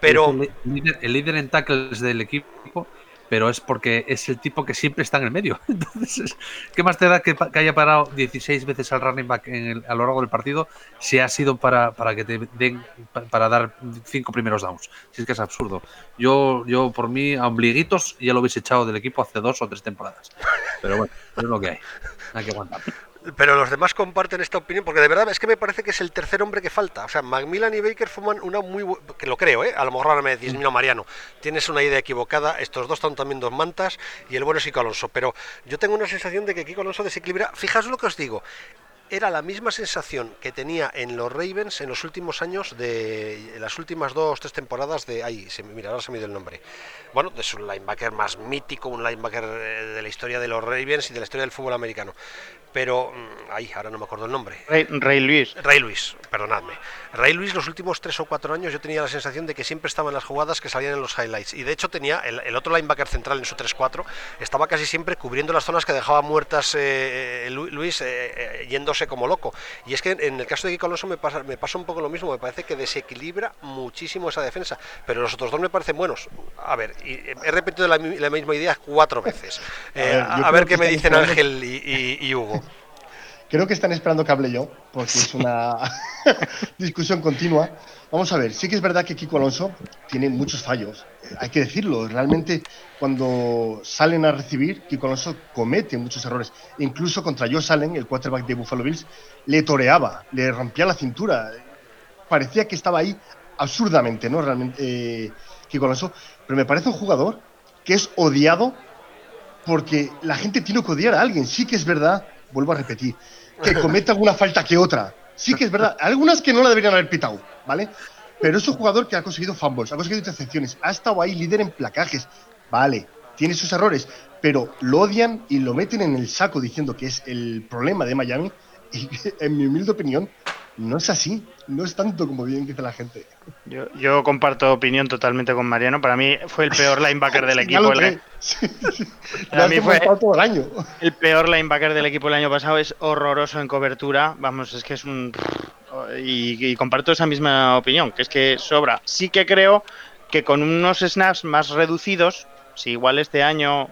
Pero. Es el, líder, el líder en tackles del equipo, pero es porque es el tipo que siempre está en el medio. Entonces, ¿qué más te da que, haya parado 16 veces al running back en el- a lo largo del partido si ha sido para, para que te den pa- para dar cinco primeros downs? Si es que es absurdo. Yo, yo por mí, a ombliguitos ya lo hubiese echado del equipo hace dos o tres temporadas. Pero bueno, es lo que hay. Hay que aguantar. Pero los demás comparten esta opinión, porque de verdad es que me parece que es el tercer hombre que falta. O sea, Macmillan y Baker forman una muy bu- que lo creo, ¿eh? A lo mejor ahora me decís, no, Mariano, tienes una idea equivocada, estos dos están también dos mantas y el bueno es Kiko Alonso. Pero yo tengo una sensación de que Kiko Alonso desequilibra. Fijaos lo que os digo. Era la misma sensación que tenía en los Ravens en los últimos años de en las últimas dos tres temporadas de ahí se mira ahora se me dio el nombre bueno es un linebacker más mítico un linebacker eh, de la historia de los Ravens y de la historia del fútbol americano pero mm, ahí ahora no me acuerdo el nombre Ray, Ray Lewis. Ray Luis, perdonadme. Ray Luis los últimos tres o cuatro años yo tenía la sensación de que siempre estaba en las jugadas que salían en los highlights. Y de hecho tenía el, el otro linebacker central en su 3-4, estaba casi siempre cubriendo las zonas que dejaba muertas eh, eh, Lu- Luis eh, yéndose como loco. Y es que en el caso de Kiko Alonso me pasa, me pasa un poco lo mismo, me parece que desequilibra muchísimo esa defensa. Pero los otros dos me parecen buenos. A ver, y, he repetido la, mi- la misma idea cuatro veces. Eh, a, ver qué me dicen Ángel y- y- y Hugo. Creo que están esperando que hable yo, porque es una discusión continua. Vamos a ver, sí que es verdad que Kiko Alonso tiene muchos fallos, eh, hay que decirlo. Realmente, cuando salen a recibir, Kiko Alonso comete muchos errores. Incluso contra Joe Salen, el quarterback de Buffalo Bills, le toreaba, le rompía la cintura. Parecía que estaba ahí absurdamente, ¿no? Realmente, eh, Kiko Alonso. Pero me parece un jugador que es odiado porque la gente tiene que odiar a alguien. Sí que es verdad, vuelvo a repetir, que cometa alguna falta que otra. Sí que es verdad. Algunas que no la deberían haber pitado, ¿vale? Pero es un jugador que ha conseguido fumbles, ha conseguido intercepciones, ha estado ahí líder en placajes. Vale, tiene sus errores, pero lo odian y lo meten en el saco diciendo que es el problema de Miami. Y en mi humilde opinión, no es así. No es tanto como bien dice la gente. Yo, yo comparto opinión totalmente con Mariano. Para mí fue el peor linebacker del equipo. el, Para mí fue todo el año. El peor linebacker del equipo el año pasado es horroroso en cobertura. Vamos, es que es un. Y, y comparto esa misma opinión, que es que sobra. Sí que creo que con unos snaps más reducidos, si igual este año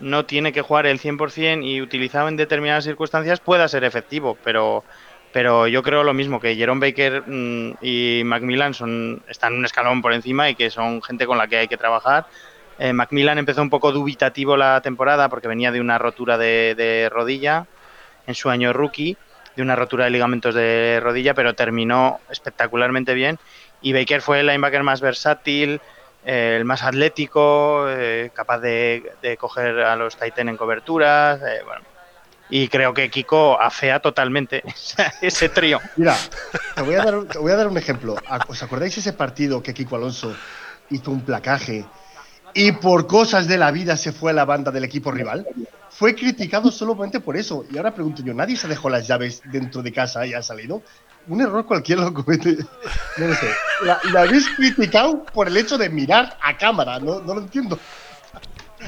no tiene que jugar el 100% y utilizado en determinadas circunstancias, pueda ser efectivo, pero pero yo creo lo mismo, que Jerome Baker mm, y Macmillan son, están un escalón por encima y que son gente con la que hay que trabajar. Eh, Macmillan empezó un poco dubitativo la temporada porque venía de una rotura de, rodilla en su año rookie, de una rotura de ligamentos de rodilla, pero terminó espectacularmente bien. Y Baker fue el linebacker más versátil, eh, el más atlético, eh, capaz de, de, coger a los Titan en coberturas. bueno, y creo que Kiko afea totalmente ese trío. Mira, te voy, a dar, un ejemplo. ¿Os acordáis ese partido que Kiko Alonso hizo un placaje y por cosas de la vida se fue a la banda del equipo rival? Fue criticado solamente por eso. Y ahora pregunto yo, ¿nadie se dejó las llaves dentro de casa y ha salido? Un error cualquiera lo comete. No lo sé. La, habéis criticado por el hecho de mirar a cámara, no, no lo entiendo.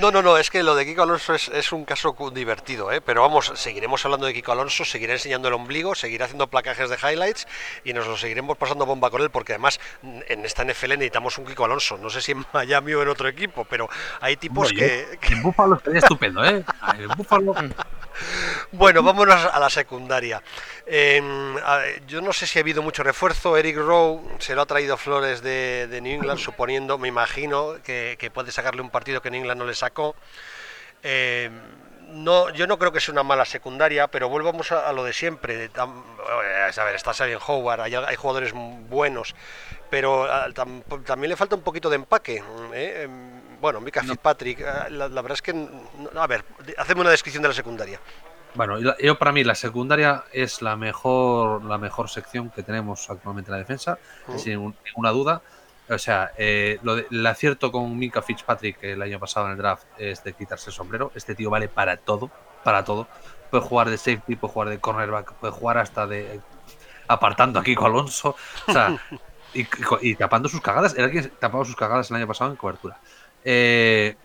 No, no, no, es que lo de Kiko Alonso es, un caso divertido, ¿eh? pero vamos, seguiremos hablando de Kiko Alonso, seguiré enseñando el ombligo, seguiré haciendo placajes de highlights y nos lo seguiremos pasando bomba con él, porque además en esta NFL necesitamos un Kiko Alonso, no sé si en Miami o en otro equipo, pero hay tipos que, En Búfalo estaría estupendo, ¿eh? En Búfalo... Bueno, vámonos a la secundaria. Em, yo no sé si ha habido mucho refuerzo. Eric Rowe se lo ha traído Flores de, New England, suponiendo, me imagino, que, puede sacarle un partido que New England no le sacó. Em, no, yo no creo que sea una mala secundaria, pero volvamos a, lo de siempre. Eh, a ver, está Sabien Howard, hay, hay, jugadores buenos, pero ah, también le falta un poquito de empaque. ¿eh? Em, bueno, Mika Fitzpatrick, eh, la, verdad es que. a ver, hacemos una descripción de la secundaria. Bueno, yo para mí la secundaria es la mejor, la mejor sección que tenemos actualmente en la defensa, sin ninguna duda. O sea, eh, lo el acierto con Mika Fitzpatrick el año pasado en el draft es de quitarse el sombrero. Este tío vale para todo, para todo. Puede jugar de safety, puede jugar de cornerback, puede jugar hasta de apartando a Kiko Alonso. O sea, y, tapando sus cagadas. Era quien tapaba sus cagadas el año pasado en cobertura. Eh,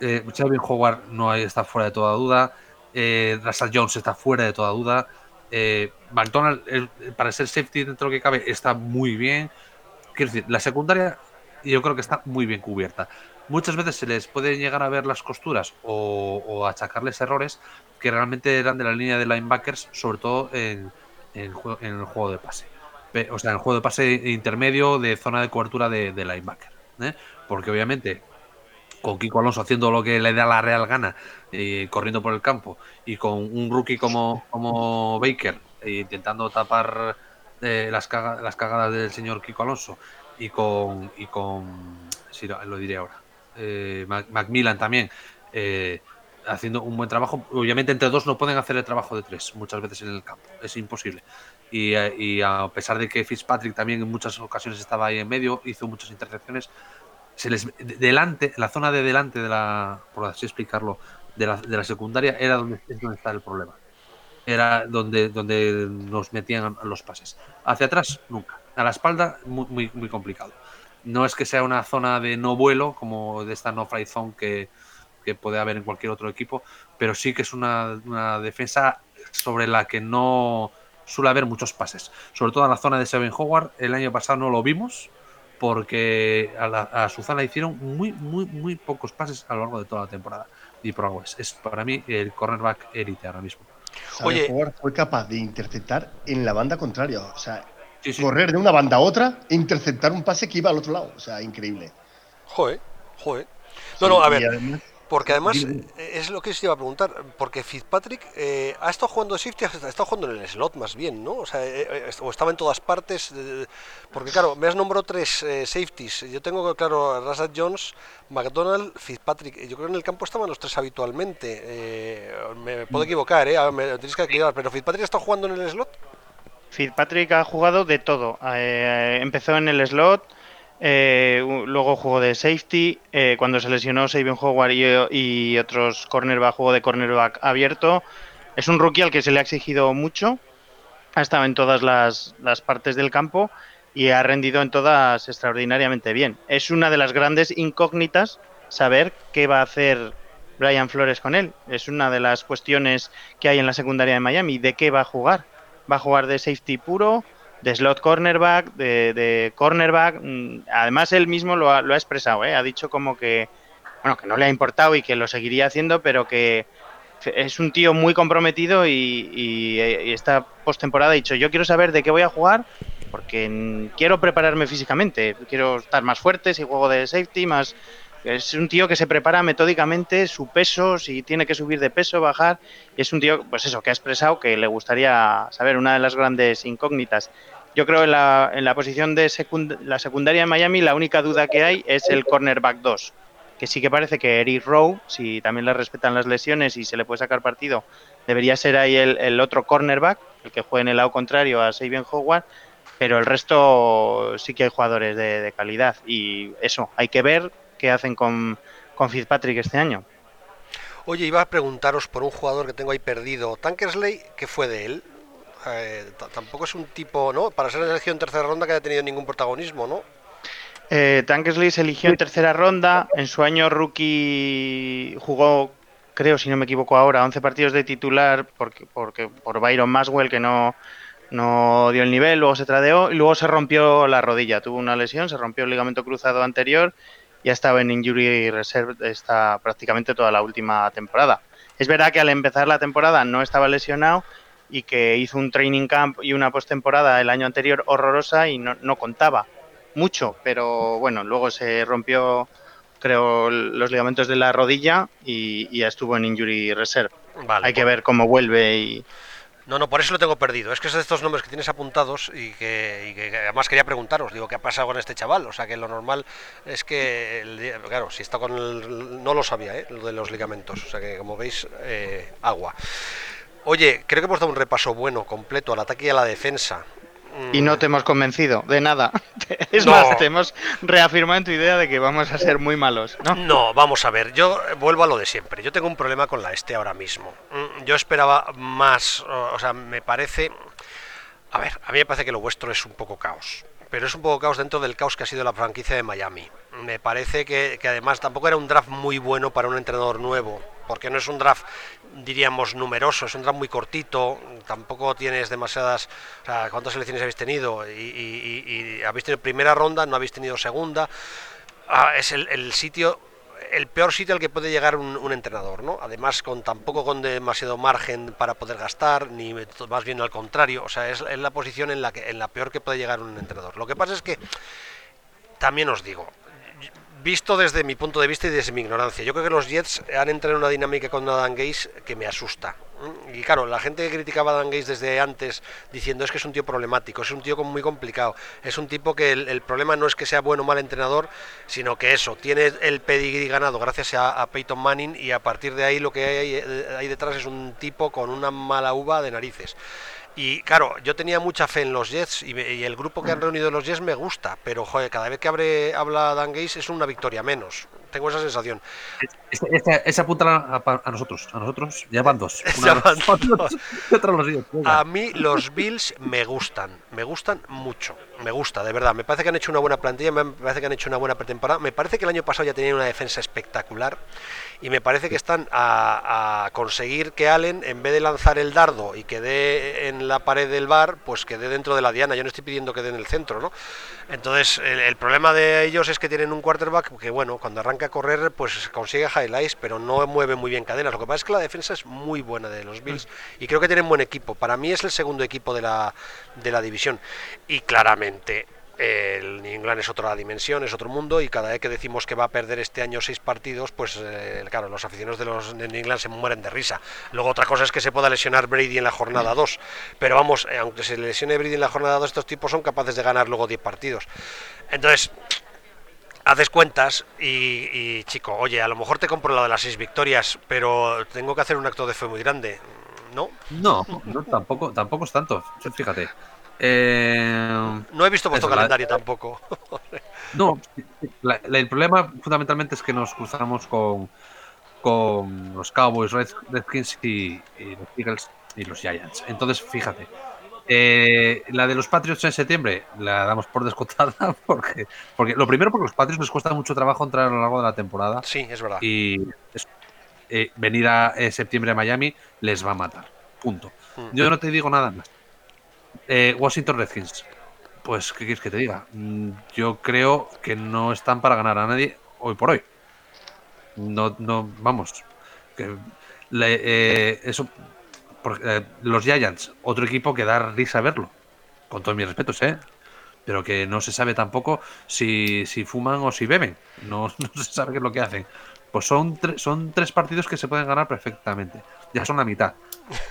eh, Howard no está fuera de toda duda. Eh, Jones está fuera de toda duda. Eh, McDonald, para ser safety dentro de lo que cabe, está muy bien. Quiero decir, la secundaria yo creo que está muy bien cubierta. Muchas veces se les puede llegar a ver las costuras o, achacarles errores que realmente eran de la línea de linebackers, sobre todo en, el juego de pase. O sea, en el juego de pase intermedio de zona de cobertura de, de linebacker. Porque obviamente con Kiko Alonso haciendo lo que le da la real gana, eh, corriendo por el campo, y con un rookie como, como Baker eh, intentando tapar eh, las, las cagadas del señor Kiko Alonso, y con, y con lo diré ahora, Macmillan también, haciendo un buen trabajo. Obviamente entre dos no pueden hacer el trabajo de tres muchas veces en el campo, es imposible. Y, y a pesar de que Fitzpatrick también en muchas ocasiones estaba ahí en medio, hizo muchas intercepciones, se les delante, la zona de delante de la, por así explicarlo, de la, de la secundaria era donde, es donde está el problema. Era donde, donde nos metían los pases. Hacia atrás, nunca. A la espalda, muy, muy, complicado. No es que sea una zona de no vuelo, como de esta no fly zone que, que puede haber en cualquier otro equipo, pero sí que es una, una defensa sobre la que no suele haber muchos pases. Sobre todo en la zona de Seven Howard, el año pasado no lo vimos, porque a, la, a Susana hicieron muy, muy, muy pocos pases a lo largo de toda la temporada. Y por es, es para mí el cornerback élite ahora mismo. Oye, fue capaz de interceptar en la banda contraria. O sea, correr de una banda a otra e interceptar un pase que iba al otro lado. O sea, increíble. Joder, joder. No, no, a ver. Porque además, eh, es lo que se iba a preguntar, porque Fitzpatrick eh, ha estado jugando safety, ha estado jugando en el slot más bien, ¿no? O sea, eh, o estaba en todas partes, porque claro, me has nombrado tres safeties, yo tengo claro Rashad Jones, McDonald, Fitzpatrick, yo creo que en el campo estaban los tres habitualmente, me puedo mm. equivocar, ¿eh? me tenéis que aclarar, pero Fitzpatrick ha estado jugando en el slot. Fitzpatrick ha jugado de todo. Eh, empezó en el slot, eh, luego jugó de safety. Eh, cuando se lesionó Sabian Howard y, y, otros cornerback, jugó de cornerback abierto. Es un rookie al que se le ha exigido mucho. Ha estado en todas las, las partes del campo y ha rendido en todas extraordinariamente bien. Es una de las grandes incógnitas saber qué va a hacer Brian Flores con él. Es una de las cuestiones que hay en la secundaria de Miami. ¿De qué va a jugar? ¿Va a jugar de safety puro? ¿De slot cornerback? ¿De, cornerback? Mm, además, él mismo lo ha, expresado. ¿eh? Ha dicho como que, bueno, que no le ha importado y que lo seguiría haciendo, pero que es un tío muy comprometido y, y esta postemporada ha dicho, yo quiero saber de qué voy a jugar porque quiero prepararme físicamente, quiero estar más fuerte si juego de safety, más es un tío que se prepara metódicamente su peso, si tiene que subir de peso, bajar. Y es un tío, pues eso, que ha expresado que le gustaría saber una de las grandes incógnitas. Yo creo en la, en la posición de la secundaria de Miami, la única duda que hay es el cornerback 2. Que sí que parece que Eric Rowe, si también le respetan las lesiones y se le puede sacar partido, debería ser ahí el, otro cornerback, el que juegue en el lado contrario a Sabian Howard pero el resto sí que hay jugadores de, calidad y eso, hay que ver qué hacen con, con Fitzpatrick este año. Oye, iba a preguntaros por un jugador que tengo ahí perdido, Tankersley, ¿qué fue de él? Eh, tampoco es un tipo, ¿no? Para ser elegido en tercera ronda que haya tenido ningún protagonismo, ¿no? Eh, Tankersley se eligió en tercera ronda, en su año rookie jugó, creo, si no me equivoco ahora, 11 partidos de titular porque, porque por Byron Maswell que no, no dio el nivel, luego se tradeó y luego se rompió la rodilla, tuvo una lesión, se rompió el ligamento cruzado anterior y ha estado en injury reserve está prácticamente toda la última temporada. Es verdad que al empezar la temporada no estaba lesionado y que hizo un training camp y una postemporada el año anterior horrorosa y no, contaba mucho, pero bueno, luego se rompió creo los ligamentos de la rodilla y, ya estuvo en injury reserve. Hay que ver cómo vuelve y, no, no, por eso lo tengo perdido. Es que es de estos nombres que tienes apuntados y que, además quería preguntaros, digo, ¿qué ha pasado con este chaval? O sea, que lo normal es que, claro, si está con el... No lo sabía, ¿eh? Lo de los ligamentos. O sea, que como veis, eh, agua. Oye, creo que hemos dado un repaso bueno, completo al ataque y a la defensa. Y no te hemos convencido de nada. Es más, te hemos reafirmado en tu idea de que vamos a ser muy malos. ¿no? no, vamos a ver. Yo vuelvo a lo de siempre. Yo tengo un problema con la este ahora mismo. Mm, yo esperaba más. O sea, me parece. A ver, a mí me parece que lo vuestro es un poco caos pero es un poco caos dentro del caos que ha sido la franquicia de Miami. Me parece que, además tampoco era un draft muy bueno para un entrenador nuevo, porque no es un draft, diríamos, numeroso, es un draft muy cortito, tampoco tienes demasiadas... ¿cuántas selecciones habéis tenido? Y, habéis tenido primera ronda, no habéis tenido segunda. Ah, es el sitio el peor sitio al que puede llegar un, entrenador, ¿no? Además, con tampoco con demasiado margen para poder gastar, ni más bien al contrario, o sea, es, la posición en la, que, en la peor que puede llegar un entrenador. Lo que pasa es que, también os digo, visto desde mi punto de vista y desde mi ignorancia, yo creo que los Jets han entrado en una dinámica con Adam Gaze que me asusta. Y claro, la gente que criticaba a Dan Gates desde antes diciendo es que es un tío problemático, es un tío muy complicado, es un tipo que el, problema no es que sea bueno o mal entrenador, sino que eso, tiene el pedigrí ganado gracias a, Peyton Manning y a partir de ahí lo que hay, eh, hay detrás es un tipo con una mala uva de narices. Y claro, yo tenía mucha fe en los Jets y, el grupo que han reunido los Jets me gusta, pero joder, cada vez que abre, habla Dan Gates es una victoria menos. Tengo esa sensación. Esa apunta a, nosotros, a nosotros ya van dos. a mí los Bills me gustan, me gustan mucho, me gusta, de verdad. Me parece que han hecho una buena plantilla, me parece que han hecho una buena pretemporada. Me parece que el año pasado ya tenían una defensa espectacular y me parece que están a, conseguir que Allen, en vez de lanzar el dardo y que dé en la pared del bar, pues que dé dentro de la diana. Yo no estoy pidiendo que dé en el centro, ¿no? Entonces, el, problema de ellos es que tienen un quarterback que, bueno, cuando arranca a correr, pues consigue highlights, pero no mueve muy bien cadenas. Lo que pasa es que la defensa es muy buena de los Bills y creo que tienen buen equipo. Para mí es el segundo equipo de la, de la división. Y claramente el New England es otra dimensión, es otro mundo y cada vez que decimos que va a perder este año seis partidos, pues eh, claro, los aficionados de los de England se mueren de risa. Luego otra cosa es que se pueda lesionar Brady en la jornada 2, pero vamos, eh, aunque se lesione Brady en la jornada 2, estos tipos son capaces de ganar luego 10 partidos. Entonces, haces cuentas y, chico, oye, a lo mejor te compro la de las seis victorias, pero tengo que hacer un acto de fe muy grande, ¿no? No, no tampoco, tampoco es tanto, fíjate. Eh, no he visto vuestro la- calendario tampoco. No, la- la- el problema fundamentalmente es que nos cruzamos con, con los Cowboys, Red- Redskins y, y los Eagles y los Giants. Entonces, fíjate, eh, la de los Patriots en septiembre la damos por descontada porque, porque lo primero porque los Patriots les cuesta mucho trabajo entrar a lo largo de la temporada Sí, es verdad. y eh, venir a septiembre a Miami les va a matar. Punto. Mm. Yo no te digo nada más. Eh, Washington Redskins. Pues, ¿qué quieres que te diga? Mm, Yo creo que no están para ganar a nadie hoy por hoy. No, no, vamos. Que le- eh, eso, por- eh, los Giants, otro equipo que da risa verlo. Con todos mis respetos, ¿eh? Pero que no se sabe tampoco si, si fuman o si beben. No, se sabe qué es lo que hacen. Pues son, son tres partidos que se pueden ganar perfectamente. Ya son la mitad.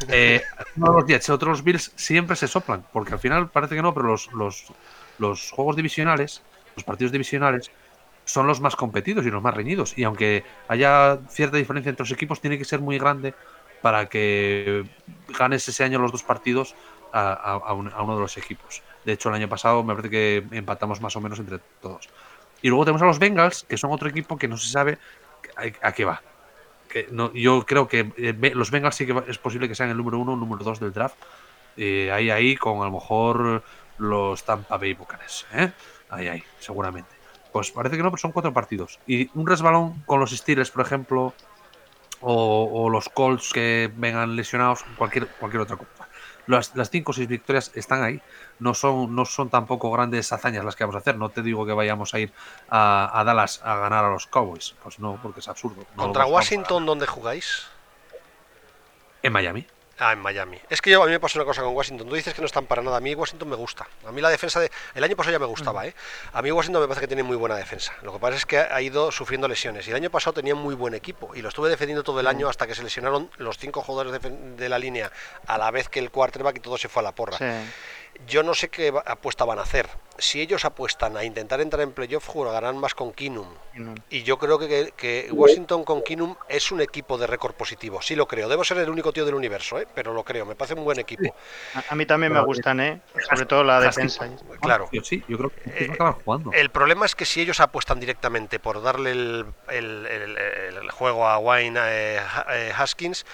Eh, de los Jets y otro los Bills siempre se soplan, porque al final parece que no, pero los, los, los juegos divisionales, los partidos divisionales, son los más competidos y los más reñidos. Y aunque haya cierta diferencia entre los equipos, tiene que ser muy grande para que ganes ese año los dos partidos a, a- a un- a uno de los equipos. De hecho, el año pasado me parece que empatamos más o menos entre todos. Y luego tenemos a los Bengals, que son otro equipo que no se sabe a qué va. Que no, yo creo que eh, los Bengals sí que es posible que sean el número uno o número dos del draft. Eh, ahí, ahí, con a lo mejor los Tampa Bay Buccaneers. ¿eh? Ahí, ahí, seguramente. Pues parece que no, pero son cuatro partidos. Y un resbalón con los Steelers, por ejemplo, o, o los Colts que vengan lesionados, cualquier, cualquier otra cosa. Las, las cinco o seis victorias están ahí. No son, no son tampoco grandes hazañas las que vamos a hacer. No te digo que vayamos a ir a, a Dallas a ganar a los Cowboys. Pues no, porque es absurdo. No ¿Contra Washington dónde jugáis? En Miami. Ah, en Miami. Es que yo, a mí me pasa una cosa con Washington. Tú dices que no están para nada. A mí Washington me gusta. A mí la defensa de... El año pasado ya me gustaba, ¿eh? A mí Washington me parece que tiene muy buena defensa. Lo que pasa es que ha ido sufriendo lesiones. Y el año pasado tenía muy buen equipo. Y lo estuve defendiendo todo el año hasta que se lesionaron los cinco jugadores de, de la línea a la vez que el quarterback y todo se fue a la porra. Sí. Yo no sé qué apuesta van a hacer. Si ellos apuestan a intentar entrar en playoff, jugarán más con Kinum. Y yo creo que, que Washington con Kinum es un equipo de récord positivo. Sí lo creo. Debo ser el único tío del universo, ¿eh? pero lo creo. Me parece un buen equipo. A, a mí también me gustan, ¿eh? Sobre todo la defensa. Claro. Sí, yo creo que Eh, jugando. El problema es que si ellos apuestan directamente por darle el, el- el- el juego a Wayne eh, eh, Haskins,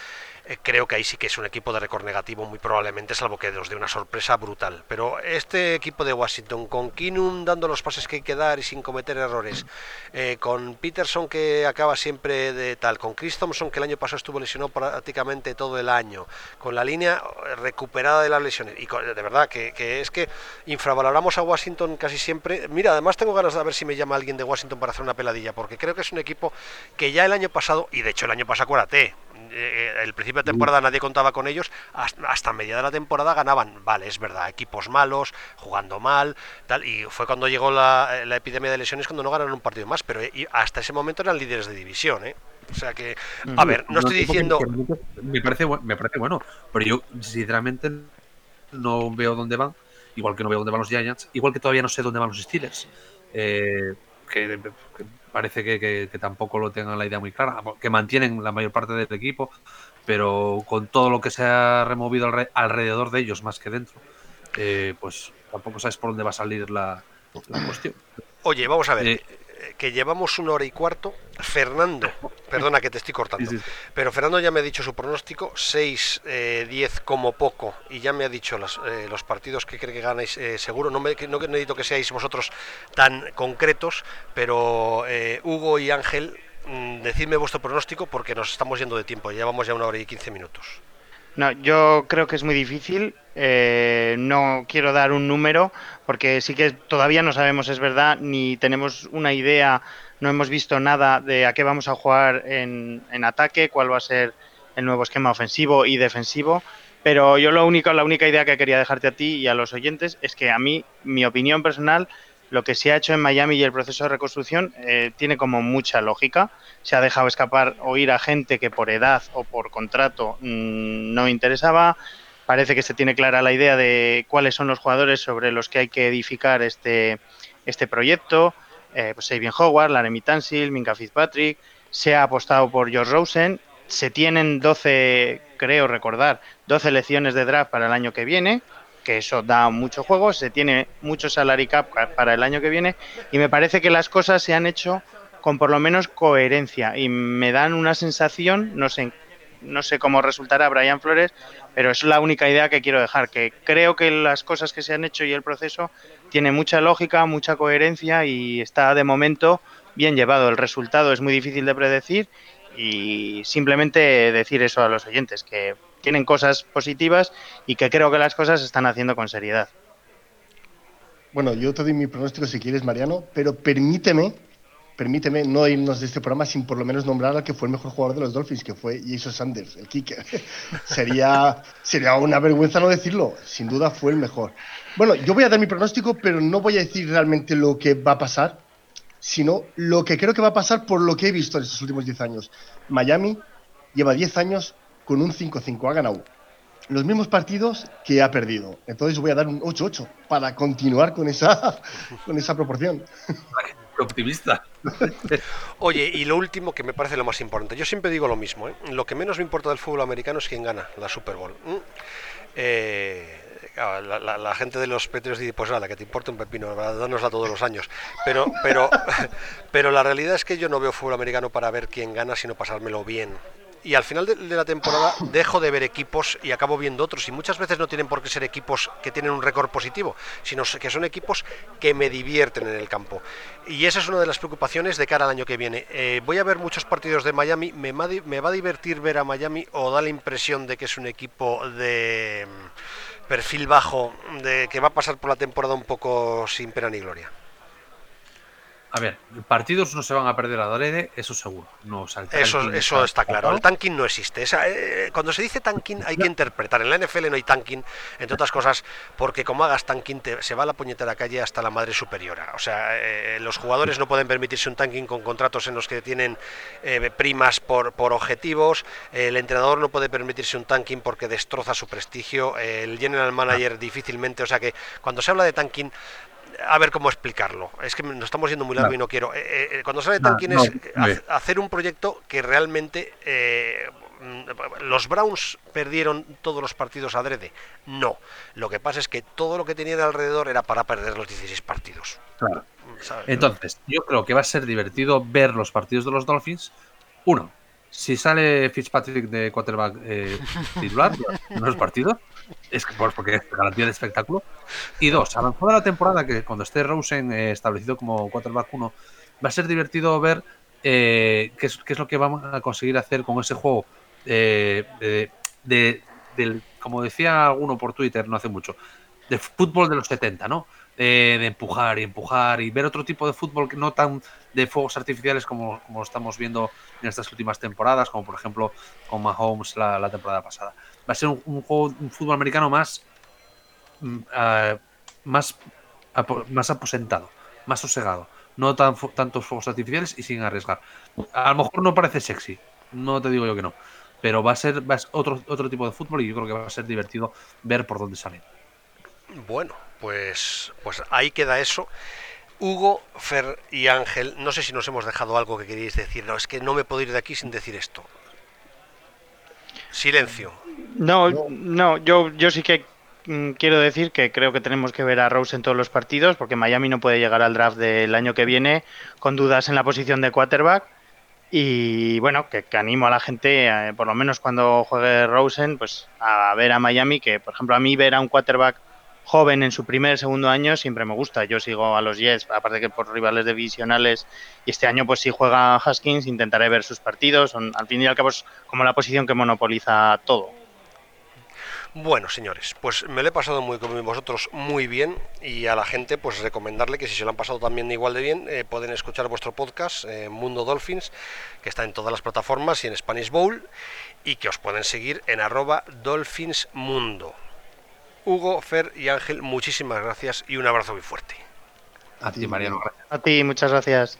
eh, creo que ahí sí que es un equipo de récord negativo, muy probablemente, salvo que nos dé una sorpresa brutal. Pero este equipo de Washington, con Kinum dando los pases que hay que dar y sin cometer errores, eh, con Peterson que acaba siempre de tal, con Chris Thompson que el año pasado estuvo lesionado prácticamente todo el año, con la línea eh, recuperada de las lesiones, y de verdad que, que es que infravaloramos a Washington casi siempre. Mira, además tengo ganas de ver si me llama alguien de Washington para hacer una peladilla, porque creo que es un equipo que ya el año pasado, y de hecho el año pasado acuérdate, eh, el principio de temporada nadie contaba con ellos, hasta, hasta media de la temporada ganaban, vale, es verdad, equipos malos, jugando mal, tal, y fue cuando llegó la, la epidemia de lesiones cuando no ganaron un partido más, pero eh, y hasta ese momento eran líderes de división, ¿eh? O sea que, a ver, no estoy diciendo... Me parece, me parece bueno, pero yo sinceramente no veo dónde van, igual que no veo dónde van los Giants, igual que todavía no sé dónde van los Steelers, eh, que, que parece que, que- que tampoco lo tengan la idea muy clara, que mantienen la mayor parte del equipo, pero con todo lo que se ha removido alre- alrededor de ellos más que dentro, eh, pues tampoco sabes por dónde va a salir la, la cuestión. Oye, vamos a ver, eh, que llevamos una hora y cuarto. Fernando, perdona que te estoy cortando, Sí, sí. pero Fernando ya me ha dicho su pronóstico, 6, eh, 10 como poco, y ya me ha dicho las- eh, los partidos que cree que ganáis eh, seguro. No, me, no necesito que seáis vosotros tan concretos, pero eh, Hugo y Ángel, mm, decidme vuestro pronóstico porque nos estamos yendo de tiempo, ya vamos ya una hora y 15 minutos. No, yo creo que es muy difícil. eh, no quiero dar un número porque sí que todavía no sabemos, es verdad, ni tenemos una idea, no hemos visto nada de a qué vamos a jugar en, en ataque, cuál va a ser el nuevo esquema ofensivo y defensivo. Pero yo lo único, la única idea que quería dejarte a ti y a los oyentes es que a mí, mi opinión personal, lo que se ha hecho en Miami y el proceso de reconstrucción eh, tiene como mucha lógica. Se ha dejado escapar o ir a gente que por edad o por contrato mm, no interesaba. Parece que se tiene clara la idea de cuáles son los jugadores sobre los que hay que edificar este, este proyecto. Eh, pues Sabin Howard, Laremy Tansil, Minka Fitzpatrick. Se ha apostado por George Rosen. Se tienen 12, creo recordar, 12 elecciones de draft para el año que viene. Que eso da mucho juego, se tiene mucho salary cap para el año que viene y me parece que las cosas se han hecho con por lo menos coherencia y me dan una sensación, no sé, no sé cómo resultará Brian Flores, pero es la única idea que quiero dejar, que creo que las cosas que se han hecho y el proceso tiene mucha lógica, mucha coherencia y está de momento bien llevado. El resultado es muy difícil de predecir y simplemente decir eso a los oyentes, que tienen cosas positivas y que creo que las cosas se están haciendo con seriedad. Bueno, yo te doy mi pronóstico si quieres, Mariano, pero permíteme, permíteme no irnos de este programa sin por lo menos nombrar al que fue el mejor jugador de los Dolphins, que fue Jason Sanders, el kicker. sería, sería una vergüenza no decirlo, sin duda fue el mejor. Bueno, yo voy a dar mi pronóstico, pero no voy a decir realmente lo que va a pasar, sino lo que creo que va a pasar por lo que he visto en estos últimos 10 años. Miami lleva 10 años con un 5-5, ha ganado los mismos partidos que ha perdido. Entonces voy a dar un 8-8 para continuar con esa, con esa proporción. optimista. Oye, y lo último que me parece lo más importante. Yo siempre digo lo mismo. ¿eh? Lo que menos me importa del fútbol americano es quién gana la Super Bowl. Eh, la, gente de los Patriots dice, pues nada, que te importa un pepino, danosla todos los años. Pero, pero, pero la realidad es que yo no veo fútbol americano para ver quién gana, sino pasármelo bien y al final de, la temporada dejo de ver equipos y acabo viendo otros. Y muchas veces no tienen por qué ser equipos que tienen un récord positivo, sino que son equipos que me divierten en el campo. Y esa es una de las preocupaciones de cara al año que viene. Eh, voy a ver muchos partidos de Miami, me, me va a divertir ver a Miami o da la impresión de que es un equipo de mm, perfil bajo, de que va a pasar por la temporada un poco sin pena ni gloria. A ver, partidos no se van a perder a Darede, eso seguro. No, eso eso está, claro. El tanking no existe. Eh, cuando se dice tanking hay que interpretar. En la NFL no hay tanking, entre otras cosas, porque como hagas tanking se va a la puñetera calle hasta la madre superiora. O sea, eh, los jugadores no pueden permitirse un tanking con contratos en los que tienen eh, primas por, por objetivos. el entrenador no puede permitirse un tanking porque destroza su prestigio. el general manager ah. difícilmente. O sea que cuando se habla de tanking a ver cómo explicarlo. Es que nos estamos yendo muy largo y no quiero. Eh, eh, eh, cuando sale Tankin es hacer un proyecto que realmente los Browns perdieron todos los partidos adrede. No. Lo que pasa es que todo lo que tenían alrededor era para perder los 16 partidos. Claro. Entonces, yo creo que va a ser divertido ver los partidos de los Dolphins. Uno, si sale Fitzpatrick de quarterback titular en los partidos, es porque es garantía de espectáculo. Y dos, avanzada la temporada, que cuando esté Rosen eh, establecido como quarterback 1, va a ser divertido ver eh, qué, es, qué, es, lo que vamos a conseguir hacer con ese juego eh, de, como decía alguno por Twitter no hace mucho, de fútbol de los 70, ¿no? de empujar y empujar y ver otro tipo de fútbol que no tan de fuegos artificiales como, como estamos viendo en estas últimas temporadas, como por ejemplo con Mahomes la temporada pasada va a ser un, juego, un fútbol americano más, mm, más, más aposentado, más sosegado. No tan, tantos fuegos artificiales y sin arriesgar. A lo mejor no parece sexy, no te digo yo que no. Pero va a ser, otro, otro tipo de fútbol y yo creo que va a ser divertido ver por dónde sale. Bueno, pues, pues ahí queda eso. Hugo, Fer y Ángel, no sé si nos hemos dejado algo que queréis decir. No, es que no me puedo ir de aquí sin decir esto. Silencio. No, no, yo, yo sí que mm, quiero decir que creo que tenemos que ver a Rose en todos los partidos, porque Miami no puede llegar al draft del año que viene con dudas en la posición de quarterback. Y bueno, que, animo a la gente, eh, por lo menos cuando juegue Rosen, pues a ver a Miami, que por ejemplo a mí ver a un quarterback joven en su primer segundo año siempre me gusta. Yo sigo a los Jets, aparte que por rivales divisionales, y este año pues si juega Haskins intentaré ver sus partidos. Son, al fin y al cabo es como la posición que monopoliza todo. Bueno, señores, pues me lo he pasado muy con vosotros muy bien y a la gente pues recomendarle que si se lo han pasado también igual de bien eh, pueden escuchar vuestro podcast eh, Mundo Dolphins que está en todas las plataformas y en Spanish Bowl y que os pueden seguir en arroba Dolphins Mundo. Hugo, Fer y Ángel, muchísimas gracias y un abrazo muy fuerte. A ti, Mariano. A ti, muchas gracias.